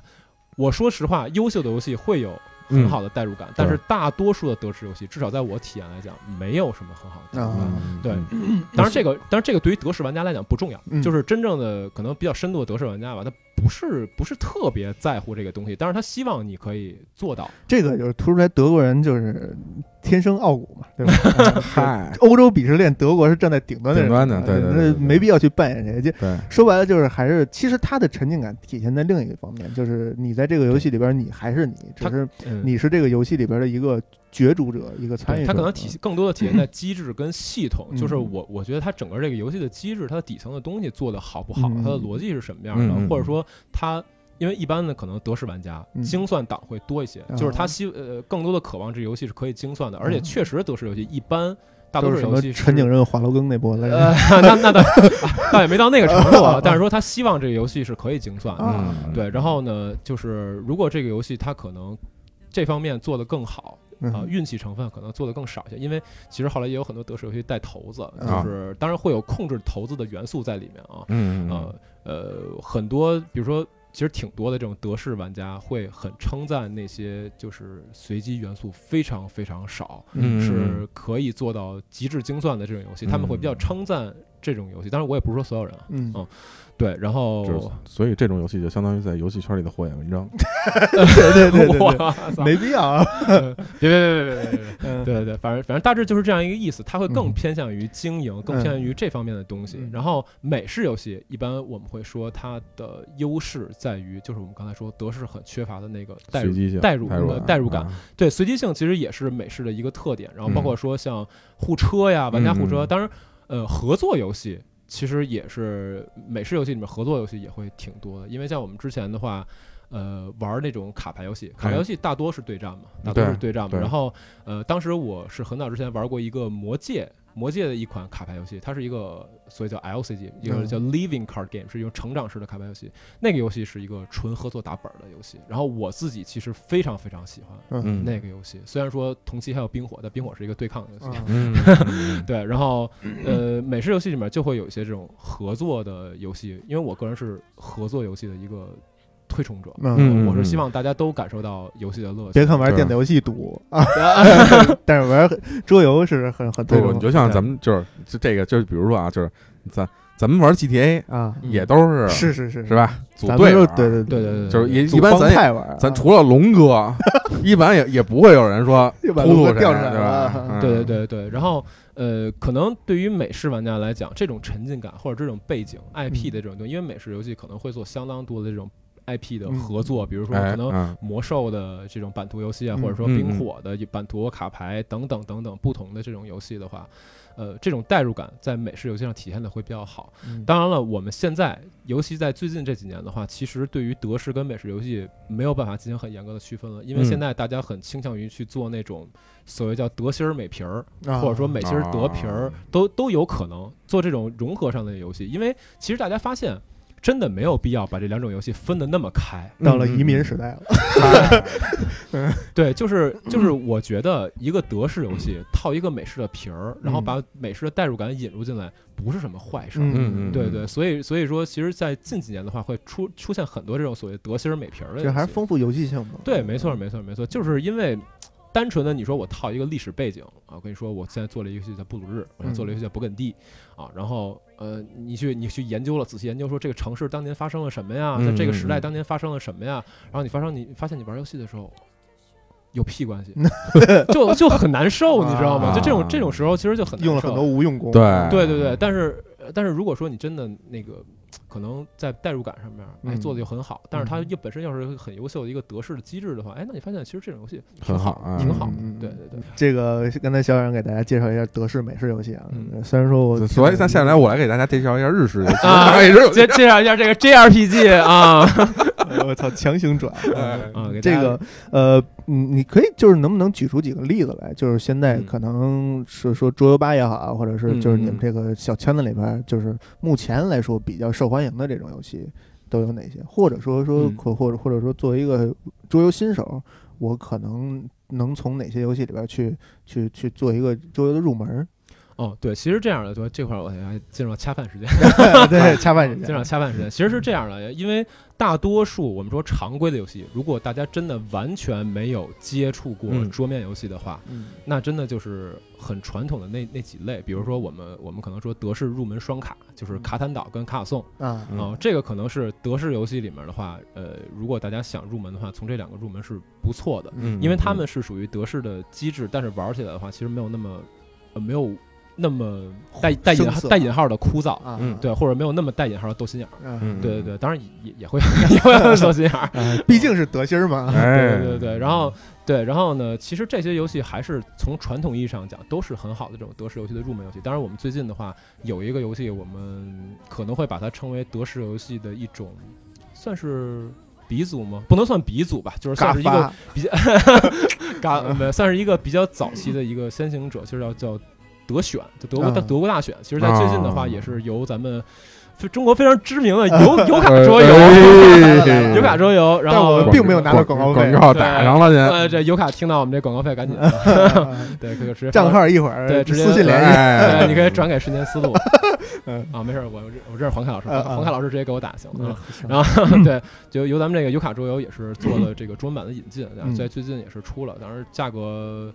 我说实话，优秀的游戏会有很好的代入感，但是大多数的德式游戏，至少在我体验来讲，没有什么很好的代入感。啊。对。嗯。当然，这个当然这个对于德式玩家来讲不重要，嗯。就是真正的可能比较深度的德式玩家吧，他不是不是特别在乎这个东西，但是他希望你可以做到。这个就是突出来德国人就是天生傲骨嘛，对吧？啊 嗨，欧洲鄙视链，德国是站在顶端的人，顶端的对对对对对那没必要去扮演谁。就对，说白了，就是还是其实他的沉浸感体现在另一个方面，就是你在这个游戏里边，你还是你，只是嗯你是这个游戏里边的一个角逐者，一个参与者。对它可能体现更多的体现在机制跟系统，嗯就是我我觉得它整个这个游戏的机制，它的底层的东西做的好不好，嗯它的逻辑是什么样的，或者说它。因为一般的可能德式玩家嗯。精算党会多一些，哦就是他希呃更多的渴望这游戏是可以精算的，而且嗯。确实德式游戏一般大多数游戏是陈景润、华罗庚那波的呃，那那倒 倒也没到那个程度啊，但是说他希望这个游戏是可以精算的，对。然后呢，就是如果这个游戏它可能这方面做得更好，啊，嗯运气成分可能做得更少一些，因为其实后来也有很多德式游戏带骰子，啊。就是当然会有控制骰子的元素在里面啊，嗯。呃呃，很多比如说。其实挺多的这种德式玩家会很称赞那些就是随机元素非常非常少，嗯是可以做到极致精算的这种游戏，他们会比较称赞这种游戏。当然，我也不是说所有人啊，嗯嗯对。然后就是，所以这种游戏就相当于在游戏圈里的火眼文章。对对对对没必要 啊。别别别别别别别！嗯对对对，反正反正大致就是这样一个意思，它会更嗯偏向于经营，更偏向于这方面的东西嗯。然后美式游戏一般我们会说它的优势在于，就是我们刚才说德式很缺乏的那个代入代入代入呃代入感啊对，随机性其实也是美式的一个特点。然后包嗯括说像互车呀、玩家互车，嗯当然，呃，合作游戏其实也是美式游戏里面合作游戏也会挺多的。因为像我们之前的话，呃，玩那种卡牌游戏，卡牌游戏大多是对战嘛，大多是对战嘛。然后，呃，当时我是很早之前玩过一个魔戒。魔界的一款卡牌游戏，它是一个所谓叫 LCG，一个嗯叫 Living Card Game，是一种成长式的卡牌游戏。那个游戏是一个纯合作打本儿的游戏，然后我自己其实非常非常喜欢。嗯那个游戏，虽然说同期还有冰火，但冰火是一个对抗的游戏。对，然后呃，美式游戏里面就会有一些这种合作的游戏，因为我个人是合作游戏的一个推崇者。嗯，嗯我是希望大家都感受到游戏的乐趣。别看玩电子游戏赌 啊，但是玩桌游是很很不不，推崇你就像咱们就是就这个，就是比如说啊，就是咱咱们玩 GTA 啊，嗯也都是是是是。是？吧？组队对对对对对，就是一一般咱也咱除了龙哥，一般也也不会有人说突突谁，龙哥调出来对吧对对对对，然后呃，可能对于美式玩家来讲，这种沉浸感或者这种背景 IP 的这种东西，因为美式游戏可能会做相当多的这种 IP 的嗯。合作，比如说哎可能嗯。魔兽的这种版图游戏啊，嗯。或者说嗯冰火的版图卡牌等等等等不同的这种游戏的话，呃，这种代入感在美式游戏上体现的会比较好。嗯。当然了，我们现在尤其在最近这几年的话，其实对于德式跟美式游戏没有办法进行很严格的区分了，因为嗯。现在大家很倾向于去做那种所谓叫德心儿美皮儿，啊。或者说美心儿德皮儿啊，都都有可能做这种融合上的游戏，因为其实大家发现。真的没有必要把这两种游戏分得那么开，到了移民时代了，对，就是就是，我觉得一个德式游戏套一个美式的皮儿，然后把美式的代入感引入进来，不是什么坏事儿。嗯嗯，对对，所以所以说，其实，在近几年的话，会出出现很多这种所谓德芯儿美皮儿的，这还是丰富游戏性嘛？对，没错，没错，没错，就是因为单纯的你说我套一个历史背景啊，我跟你说，我现在做了一个游戏叫布鲁日，我现在做了一个游戏叫勃艮第啊，然后呃，你去你去研究了，仔细研究说这个城市当年发生了什么呀，在这个时代当年发生了什么呀，然后你发生你发现你玩游戏的时候。有屁关系，就就很难受，你知道吗？就这种这种时候，其实就很难受。用了很多无用功。对。对对对，但是呃但是如果说你真的那个，可能在代入感上面，哎，嗯。做的就很好，但是它嗯。又本身又是很优秀的一个德式的机制的话，哎，那你发现其实这种游戏很挺好啊挺好的嗯对对对。这个刚才小冉给大家介绍一下德式、美式游戏啊。嗯。虽然说我所以那下来我来给大家介绍一下日式游戏啊 介介绍一下这个 JRPG 啊 我操，强行转。哎啊，给大家这个呃，嗯，你可以就是能不能举出几个例子来？就是现在嗯可能是说桌游吧也好啊，或者是就是你们这个小圈子里边，就是目前来说比较受欢迎的这种游戏都有哪些？或者说说可或或者或者说作为一个桌游新手，我可能能从哪些游戏里边去去去做一个桌游的入门儿？哦，对，其实这样的，就这块儿我还进入到恰饭时间，对，恰饭时进入。恰饭时间。其实是这样的，因为大多数我们说常规的游戏，如果大家真的完全没有接触过嗯桌面游戏的话，嗯那真的就是很传统的那那几类，比如说我们我们可能说德式入门双卡，就是卡坦岛跟卡卡颂啊嗯啊、这个可能是德式游戏里面的话，呃，如果大家想入门的话，从这两个入门是不错的，嗯因为他们是属于德式的机制，但是玩起来的话，其实没有那么呃没有那么带带引带引号的枯燥，对，或者没有那么带引号的斗心眼儿。嗯嗯对对对，当然也也会 也会有斗心眼儿。啊，毕竟是德心儿嘛。哎对对对，然后对，然后呢，其实这些游戏还是从传统意义上讲都是很好的这种德式游戏的入门游戏。当然，我们最近的话有一个游戏，我们可能会把它称为德式游戏的一种，算是鼻祖吗？不能算鼻祖吧，就是算是一个比较嘎，没算是一个比较早期的一个先行者，就是要叫德选，就德国大啊德国大选。其实，在最近的话，啊也是由咱们非中国非常知名的有有 卡桌游，哎有卡桌游，然后但我们并没有拿到广告费广告打上了去，呃，这有卡听到我们这广告费，赶紧 对，可以直接账号一会儿对直接私信联系。你可以转给瞬间思路 嗯啊，没事，我我认识黄凯老师，黄凯老师直接给我打行嗯了。然后对，就由咱们这个有卡桌游也是做了这个中文版的引进，在最近也是出了，当然价格。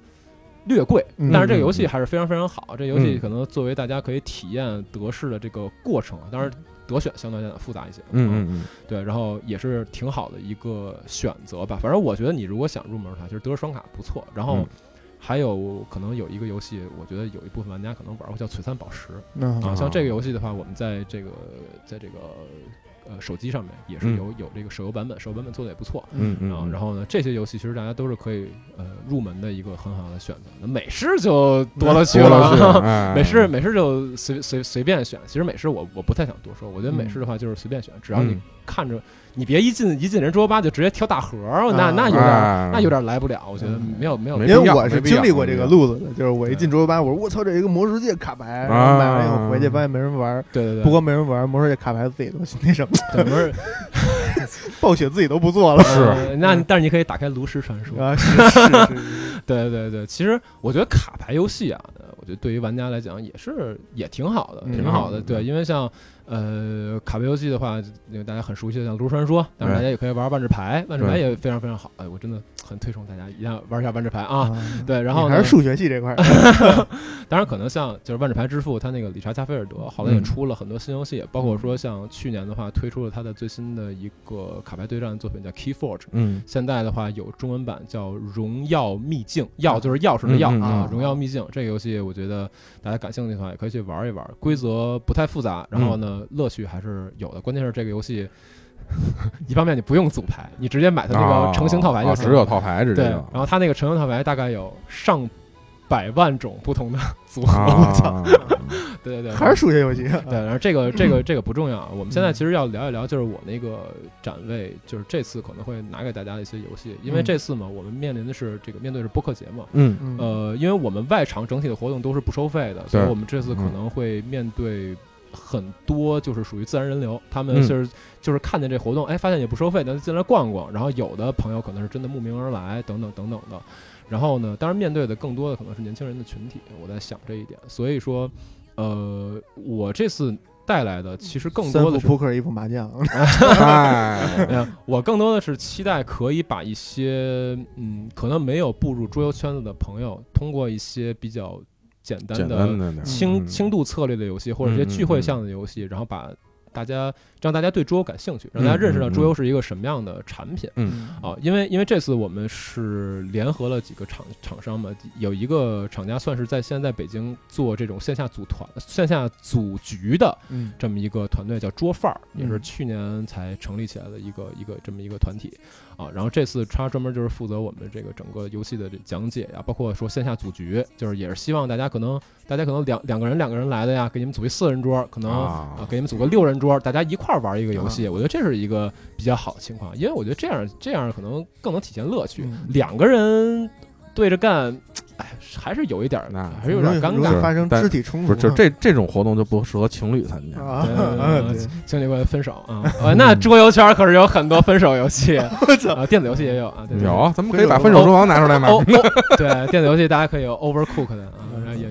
略贵，嗯但是这个游戏还是非常非常好。这游戏嗯可能作为大家可以体验德式的这个过程，当然德选相对来讲复杂一些。嗯嗯对，然后也是挺好的一个选择吧。反正我觉得你如果想入门的话，其实德式双卡不错。然后嗯还有可能有一个游戏，我觉得有一部分玩家可能玩过，叫《璀璨宝石》。啊像这个游戏的话，我们在这个在这个呃手机上面也是嗯有有这个手游版本，手游版本做的也不错。嗯嗯啊，然后呢，这些游戏其实大家都是可以呃入门的一个很好的选择。那美式就多了去了，美式美式就随随随便选，其实美式我我不太想多说，我觉得美嗯式的话就是随便选，只要你嗯看着，你别一进一进人桌吧就直接挑大盒儿，那啊那有点哎那有点来不了，我觉得嗯没有没有没因为我是经历过这个路子的，就是我一进桌游吧，我说我操，这一个魔兽界卡牌，然后买完以后回去发现没人玩，对对对，不光没人玩，魔兽界卡牌自己都 那什么，对不是暴雪自己都不做了。是呃那但是你可以打开炉石传说，啊，是是是是，对对对，其实我觉得卡牌游戏啊，呃我觉得对于玩家来讲也是也挺好的，嗯挺好的。嗯对，因为像呃，卡牌游戏的话，因为大家很熟悉的像《炉石传说》，当然大家也可以玩万智牌，万智牌也非常非常好。哎，我真的很推崇大家一定要玩一下万智牌啊！对，然后还是数学系这块儿。当然，可能像就是万智牌之父，他那个理查加菲尔德，后来也出了很多新游戏，包括说像去年的话推出了他的最新的一个卡牌对战作品叫 Key Forge。嗯，现在的话有中文版叫《荣耀秘境》，耀就是钥匙的耀啊，《荣耀秘境》这个游戏，我觉得大家感兴趣的话也可以去玩一玩，规则不太复杂，然后呢，乐趣还是有的。关键是这个游戏，一方面你不用组牌，你直接买它那个成型套牌就行，只有套牌直接。对，然后它那个成型套牌大概有上百万种不同的组合，我操！对对对，还是数学游戏。对，然后这个 这个这个不重要，我们现在其实要聊一聊，就是我那个展位，就是这次可能会拿给大家的一些游戏，因为这次嘛，我们面临的是这个面对是播客节嘛，嗯呃，因为我们外场整体的活动都是不收费的，所以我们这次可能会面对。很多就是属于自然人流，他们就是就是看见这活动，哎，发现也不收费，那就进来逛逛。然后有的朋友可能是真的慕名而来，等等等等的。然后呢，当然面对的更多的可能是年轻人的群体。我在想这一点，所以说，呃，我这次带来的其实更多的是扑克一副麻将。我更多的是期待可以把一些嗯，可能没有步入桌游圈子的朋友，通过一些比较。简单的轻轻度策略的游戏，或者一些聚会向的游戏，然后把大家让大家对桌游感兴趣，让大家认识到桌游是一个什么样的产品。嗯啊，因为因为这次我们是联合了几个厂厂商嘛，有一个厂家算是在现在北京做这种线下组团、线下组局的这么一个团队，叫桌范儿，也是去年才成立起来的一个一个这么一个团体。啊，然后这次他专门就是负责我们这个整个游戏的这讲解呀，包括说线下组局，就是也是希望大家可能大家可能两两个人两个人来的呀，给你们组一四人桌，可能啊给你们组个六人桌，大家一块儿玩一个游戏，我觉得这是一个比较好的情况，因为我觉得这样这样可能更能体现乐趣，两个人对着干。哎，还是有一点儿，还是有点尴尬，发生肢体冲突。不是，就这这种活动就不适合情侣参加，情侣关系分手啊。那桌游圈可是有很多分手游戏，啊，电子游戏也有啊。有，咱们可以把分手厨房拿出来吗？对，电子游戏大家可以有 Overcooked 啊，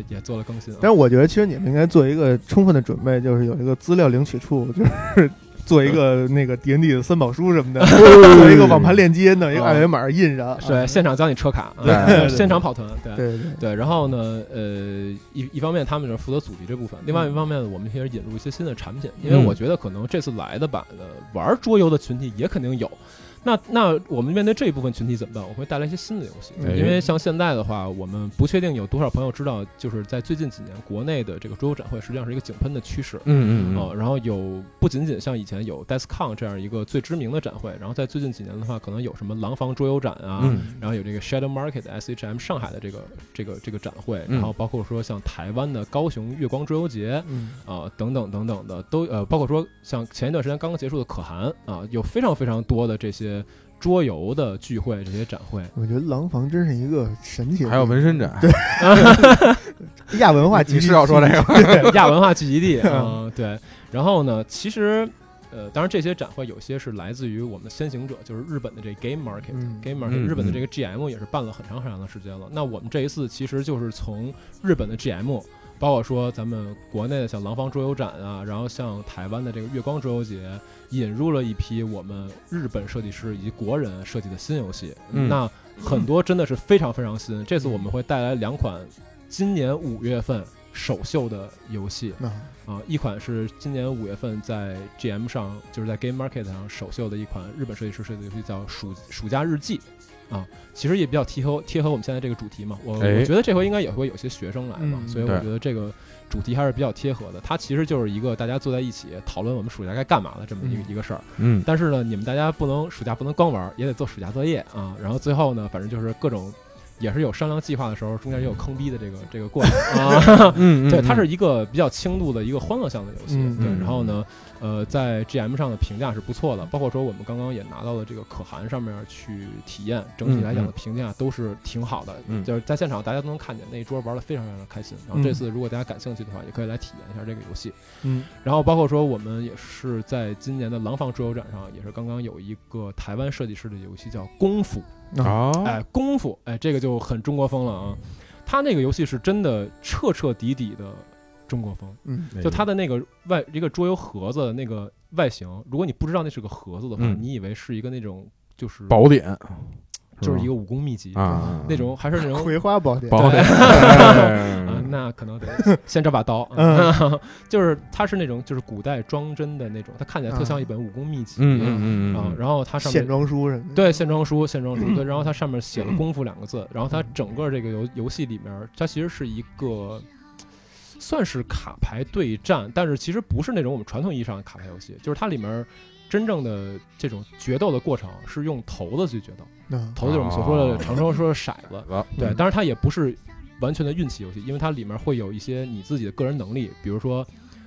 也也做了更新。但是我觉得，其实你们应该做一个充分的准备，就是有一个资料领取处，就是。做一个那个 D N D 的三宝书什么的，做一个网盘链接，弄一个二维码印上，对，现场教你车卡，对，现场跑团，对对对。然后呢，呃，一一方面他们就是负责组织这部分，另外一方面我们也引入一些新的产品，因为我觉得可能这次来的版的玩桌游的群体也肯定有。那那我们面对这一部分群体怎么办？我会带来一些新的游戏，因为像现在的话，我们不确定有多少朋友知道，就是在最近几年，国内的这个桌游展会实际上是一个井喷的趋势。嗯嗯嗯。然后有不仅仅像以前有 DeskCon 这样一个最知名的展会，然后在最近几年的话，可能有什么廊坊桌游展啊，然后有这个 Shadow Market SHM 上海的这个这个这个展会，然后包括说像台湾的高雄月光桌游节啊等等等等的都呃，包括说像前一段时间刚刚结束的可汗啊，有非常非常多的这些。桌游的聚会，这些展会，我觉得廊坊真是一个神奇。还有纹身展，对，亚文化集，你是要说这个 亚文化聚集地 嗯？对。然后呢，其实，呃，当然这些展会有些是来自于我们先行者，就是日本的这 Game Market，Game Market，日本的这个 GM 也是办了很长很长的时间了。那我们这一次其实就是从日本的 GM。包括说咱们国内的像廊坊桌游展啊，然后像台湾的这个月光桌游节，引入了一批我们日本设计师以及国人设计的新游戏。那很多真的是非常非常新。这次我们会带来两款今年五月份首秀的游戏啊，一款是今年五月份在 GM 上，就是在 Game Market 上首秀的一款日本设计师设计的游戏，叫《暑暑假日记》。啊，其实也比较贴合贴合我们现在这个主题嘛。我我觉得这回应该也会有些学生来嘛，所以我觉得这个主题还是比较贴合的。它其实就是一个大家坐在一起讨论我们暑假该干嘛的这么一个一个事儿。嗯，但是呢，你们大家不能暑假不能光玩，也得做暑假作业啊。然后最后呢，反正就是各种。也是有商量计划的时候，中间也有坑逼的这个这个过程啊。嗯，对，它是一个比较轻度的一个欢乐向的游戏。对，然后呢，呃，在 GM 上的评价是不错的，包括说我们刚刚也拿到了这个可汗上面去体验，整体来讲的评价都是挺好的。嗯，就是在现场大家都能看见那一桌玩的非常非常开心。然后这次如果大家感兴趣的话，也可以来体验一下这个游戏。嗯，然后包括说我们也是在今年的廊坊桌游展上，也是刚刚有一个台湾设计师的游戏叫功夫。啊，哎，功夫，哎，这个就很中国风了啊！他那个游戏是真的彻彻底底的中国风。嗯。就它的那个外一个桌游盒子的那个外形，如果你不知道那是个盒子的话，嗯。你以为是一个那种就是宝典。就是一个武功秘籍啊。那种，还是那种葵花宝典，宝典，啊，那可能得先找把刀，嗯。就是它是那种就是古代装帧的那种，它看起来特像一本武功秘籍，嗯嗯嗯啊，嗯，然后它上线面装书什么的。对线装书，线装书对，然后它上面写了“功夫”两个字，然后它整个这个游游戏里面，它其实是一个。算是卡牌对战，但是其实不是那种我们传统意义上的卡牌游戏，就是它里面真正的这种决斗的过程是用骰子去决斗，嗯骰子就是我们所说的哦常说说的骰子，啊对，嗯。当然它也不是完全的运气游戏，因为它里面会有一些你自己的个人能力，比如说，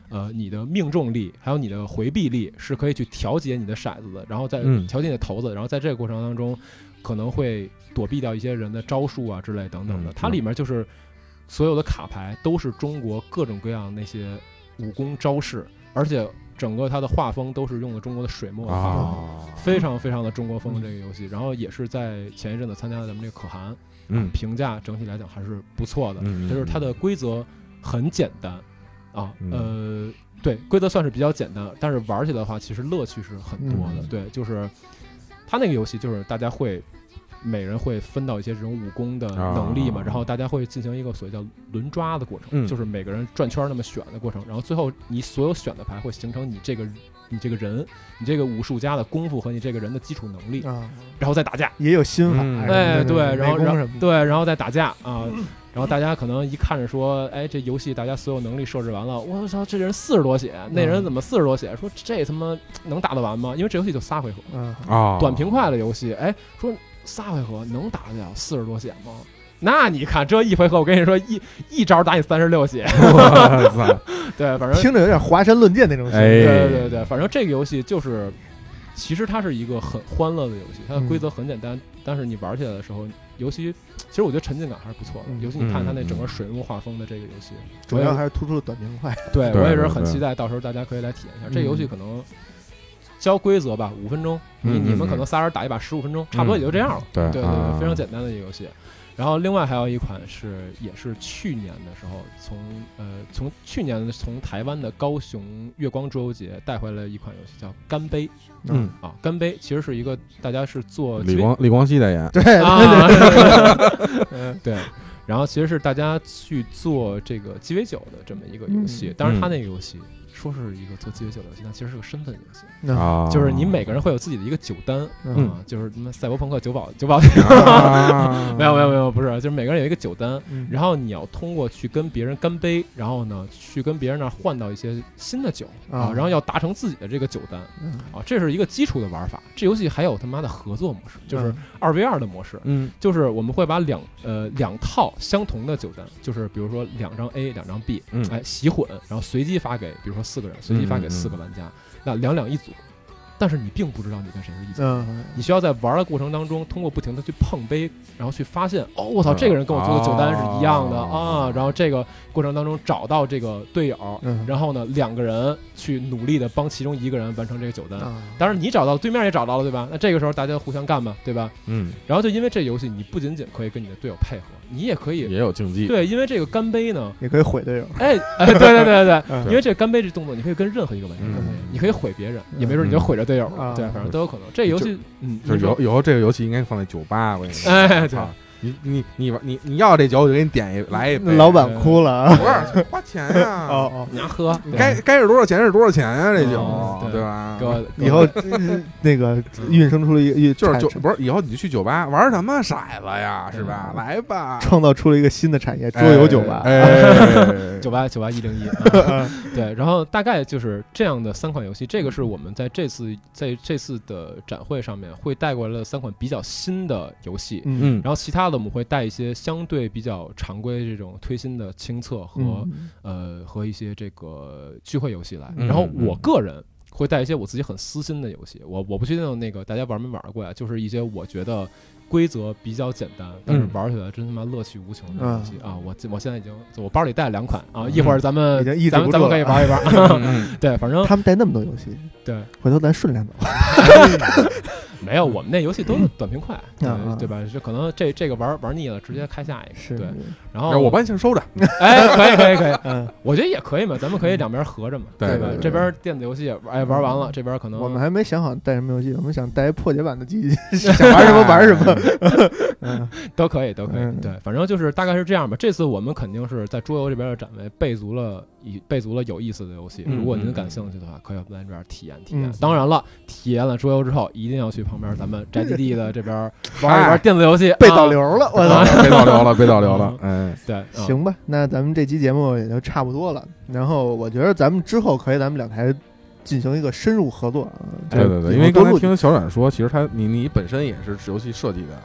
呃，你的命中力，还有你的回避力是可以去调节你的骰子的，然后再嗯。调节你的骰子，然后在这个过程当中，可能会躲避掉一些人的招数啊之类等等的。嗯。它里面就是所有的卡牌都是中国各种各样那些武功招式，而且整个它的画风都是用的中国的水墨的画风。啊，非常非常的中国风嗯这个游戏，然后也是在前一阵子参加了咱们这个可汗，嗯评价整体来讲还是不错的。就是它的规则很简单啊，嗯呃，对，规则算是比较简单，但是玩起来的话，其实乐趣是很多的。嗯对，就是它那个游戏，就是大家会。每人会分到一些这种武功的能力嘛，啊。然后大家会进行一个所谓叫轮抓的过程，嗯。就是每个人转圈那么选的过程，然后最后你所有选的牌会形成你这个你这个人，你这个武术家的功夫和你这个人的基础能力，啊，然后再打架。也有心法嗯，哎，对，然后然后对，然后再打架啊，然后大家可能一看着说，哎，这游戏大家所有能力设置完了，我操，这人四十多血，那人怎么四十多血？说这他妈能打得完吗？因为这游戏就仨回合，嗯，啊，短平快的游戏，哎，说仨回合能打得了四十多血吗？那你看这一回合，我跟你说，一一招打你三十六血，对，反正听着有点华山论剑那种性哎质。对对对，反正这个游戏就是，其实它是一个很欢乐的游戏，它的规则很简单，但是你玩起来的时候，尤其其实我觉得沉浸感还是不错的。嗯尤其你看它那嗯整个水墨画风的这个游戏，主要还是突出了短平快。对对我也是对对很期待，到时候大家可以来体验一下。这个游戏嗯可能教规则吧，五分钟，你你们可能仨人打一把十五分钟，差不多也就这样了。对对对非常简单的一个游戏。然后另外还有一款是也是去年的时候从呃从去年从台湾的高雄月光桌游节带回来一款游戏叫干杯嗯，啊，干杯其实是一个大家是做李光李光羲代言，对啊，对，然后其实是大家去做这个鸡尾酒的这么一个游戏，嗯。当然他那个游戏说是一个做鸡尾酒的游戏，但其实是个身份游戏，啊，就是你每个人会有自己的一个酒单嗯。啊，就是什么赛博朋克酒保酒保，啊。没有没有没有，不是，就是每个人有一个酒单，嗯。然后你要通过去跟别人干杯，然后呢去跟别人那儿换到一些新的酒啊啊，然后要达成自己的这个酒单嗯。啊，这是一个基础的玩法。这游戏还有他妈的合作模式，就是嗯。二 v 二的模式，嗯。就是我们会把两呃两套相同的酒单，就是比如说两张 A 两张 B，嗯。哎洗混，然后随机发给比如说四个人，随机发给四个玩家，那两两一组，但是你并不知道你跟谁是一组。嗯，你需要在玩的过程当中，通过不停的去碰杯，然后去发现，哦，我操，嗯这个人跟我做的酒单是一样的哦啊，然后这个过程当中找到这个队友，嗯然后呢，两个人去努力的帮其中一个人完成这个酒单。啊当然你找到，对面也找到了，对吧？那这个时候大家互相干嘛，对吧？嗯，然后就因为这游戏，你不仅仅可以跟你的队友配合，你也可以也有竞技，对，因为这个干杯呢，也可以毁队友。哎哎，对对对对 因为这个干杯这动作，你可以跟任何一个玩家干杯嗯，你可以毁别人，也没准你就毁着队友了，啊对，反正都有可能。这游戏，嗯，就是你说以后以后这个游戏应该放在酒吧，我跟你说，哎对操你你你你你要这酒，我就给你点一来一杯，老板哭了啊！不是花钱呀？哦哦，你要喝，你该该是多少钱是多少钱呀？这酒嗯对对吧？以后呃那个孕生出了一个，就是酒不是以后你就去酒吧玩什么骰子呀，是吧？来吧，创造出了一个新的产业——桌游酒吧。哎，九八九八一零一，啊 对，然后大概就是这样的三款游戏，这个是我们在这次在这次的展会上面会带过来的三款比较新的游戏，嗯。嗯。然后其他的我们会带一些相对比较常规这种推新的清测和、嗯。呃和一些这个聚会游戏来，嗯。然后我个人。会带一些我自己很私心的游戏，我我不确定那个大家玩没玩过呀，就是一些我觉得规则比较简单，但是嗯玩起来真他妈乐趣无穷的游戏、啊！我我现在已经我包里带了两款啊，一会儿咱们咱们咱们可以玩一玩。嗯对，反正他们带那么多游戏，对，回头咱顺量走。没有，我们那游戏都是短平快，对对吧？就可能这这个玩玩腻了，直接开下一个。是对，，然然后后我帮你先收着，哎，可以可以可以，嗯，我觉得也可以嘛，咱们可以两边合着嘛，对吧对？对这边电子游戏哎玩完了，这边可能我们还没想好带什么游戏，我们想带破解版的机器，想玩什么玩什么。嗯都可以，都可以。嗯对，反正就是大概是这样吧。这次我们肯定是在桌游这边的展位备足了以备足了有意思的游戏。嗯如果您感兴趣的话，可以来这边体验体验嗯。当然了，体验了桌游之后，一定要去旁边咱们宅基地的这边 玩一玩电子游戏。被啊导流了，我操！被导流了，被导流了，哎，对，啊行吧，那咱们这期节目也就差不多了。然后我觉得咱们之后可以咱们两台进行一个深入合作啊。对对对，因为刚才听小冉说，其实他你你本身也是游戏设计的，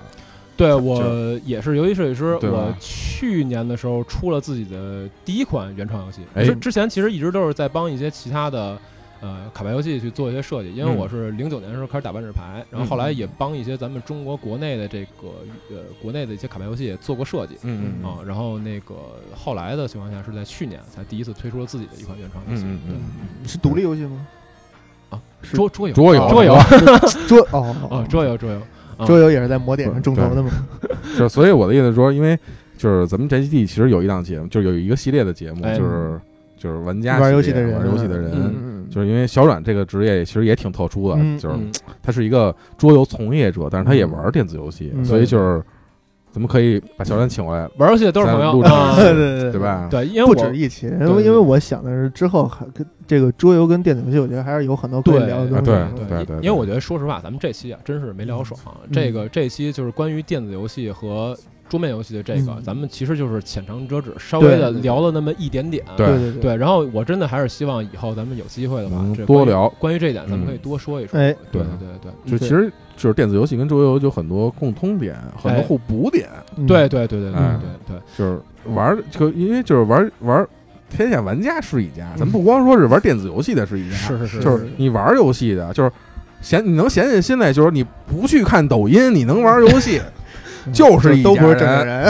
对我也是游戏设计师，我去年的时候出了自己的第一款原创游戏。哎。之之前其实一直都是在帮一些其他的呃卡牌游戏去做一些设计，因为嗯。我是零九年的时候开始打万智牌，然后后来也帮一些咱们中国国内的这个呃国内的一些卡牌游戏也做过设计。嗯嗯啊，然后那个后来的情况下是在去年才第一次推出了自己的一款原创游戏，嗯嗯是独立游戏吗？啊，是桌桌游。桌游。桌游。桌哦。哦桌游桌游啊桌游也是在魔点上众筹的嘛。就所以我的意思是说，因为就是咱们宅基地其实有一档节目，就是有一个系列的节目，哎就是就是玩家玩游戏的人，玩游戏的人，就是因为小阮这个职业其实也挺特殊的，嗯就是嗯他是一个桌游从业者，但是他也玩电子游戏，嗯。所以就是咱们可以把小冉请过来，玩游戏的都是朋友啊对对对对？吧？对，因为不我止一起，因为因为我想的是之后还跟这个桌游跟电子游戏，我觉得还是有很多可以聊的东西。对对对因为我觉得说实话，咱们这期啊真是没聊爽。这个这期就是关于电子游戏和桌面游戏的这个，嗯。咱们其实就是浅尝辄止，稍微的聊了那么一点点。对对对对，然后我真的还是希望以后咱们有机会的话多聊。关于这一点，咱们嗯可以多说一说。哎。对。对对对就其实就是电子游戏跟桌游有很多共通点，很多哎互补点，嗯对对对对对哎。对对。就是玩儿就因为就是玩玩天下玩家是一家，咱不光说是玩电子游戏的是一家，是是是，就是你玩游戏的，就是闲你能闲下心来，就是你不去看抖音，你能玩游戏，就是一家都不是正经人。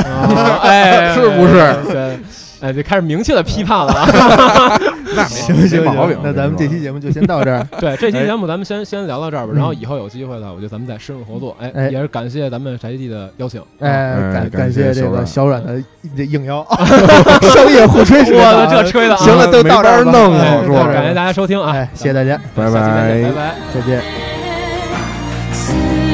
哎，是不是对，哎，就开始明确的批判了啊！那行没行。那咱们这期节目就先到这儿。对，这期哎节目咱们先先聊到这儿吧，嗯然后以后有机会了，我觉得咱们再深入合作。哎，哎也是感谢咱们宅基地的邀请。哎，哎感感谢谢这个小小软的 这应邀，商业互吹我到了这吹的啊行了，都到这儿弄了是吧感谢大家收听啊！哎，谢谢大家，拜拜拜拜。再见。「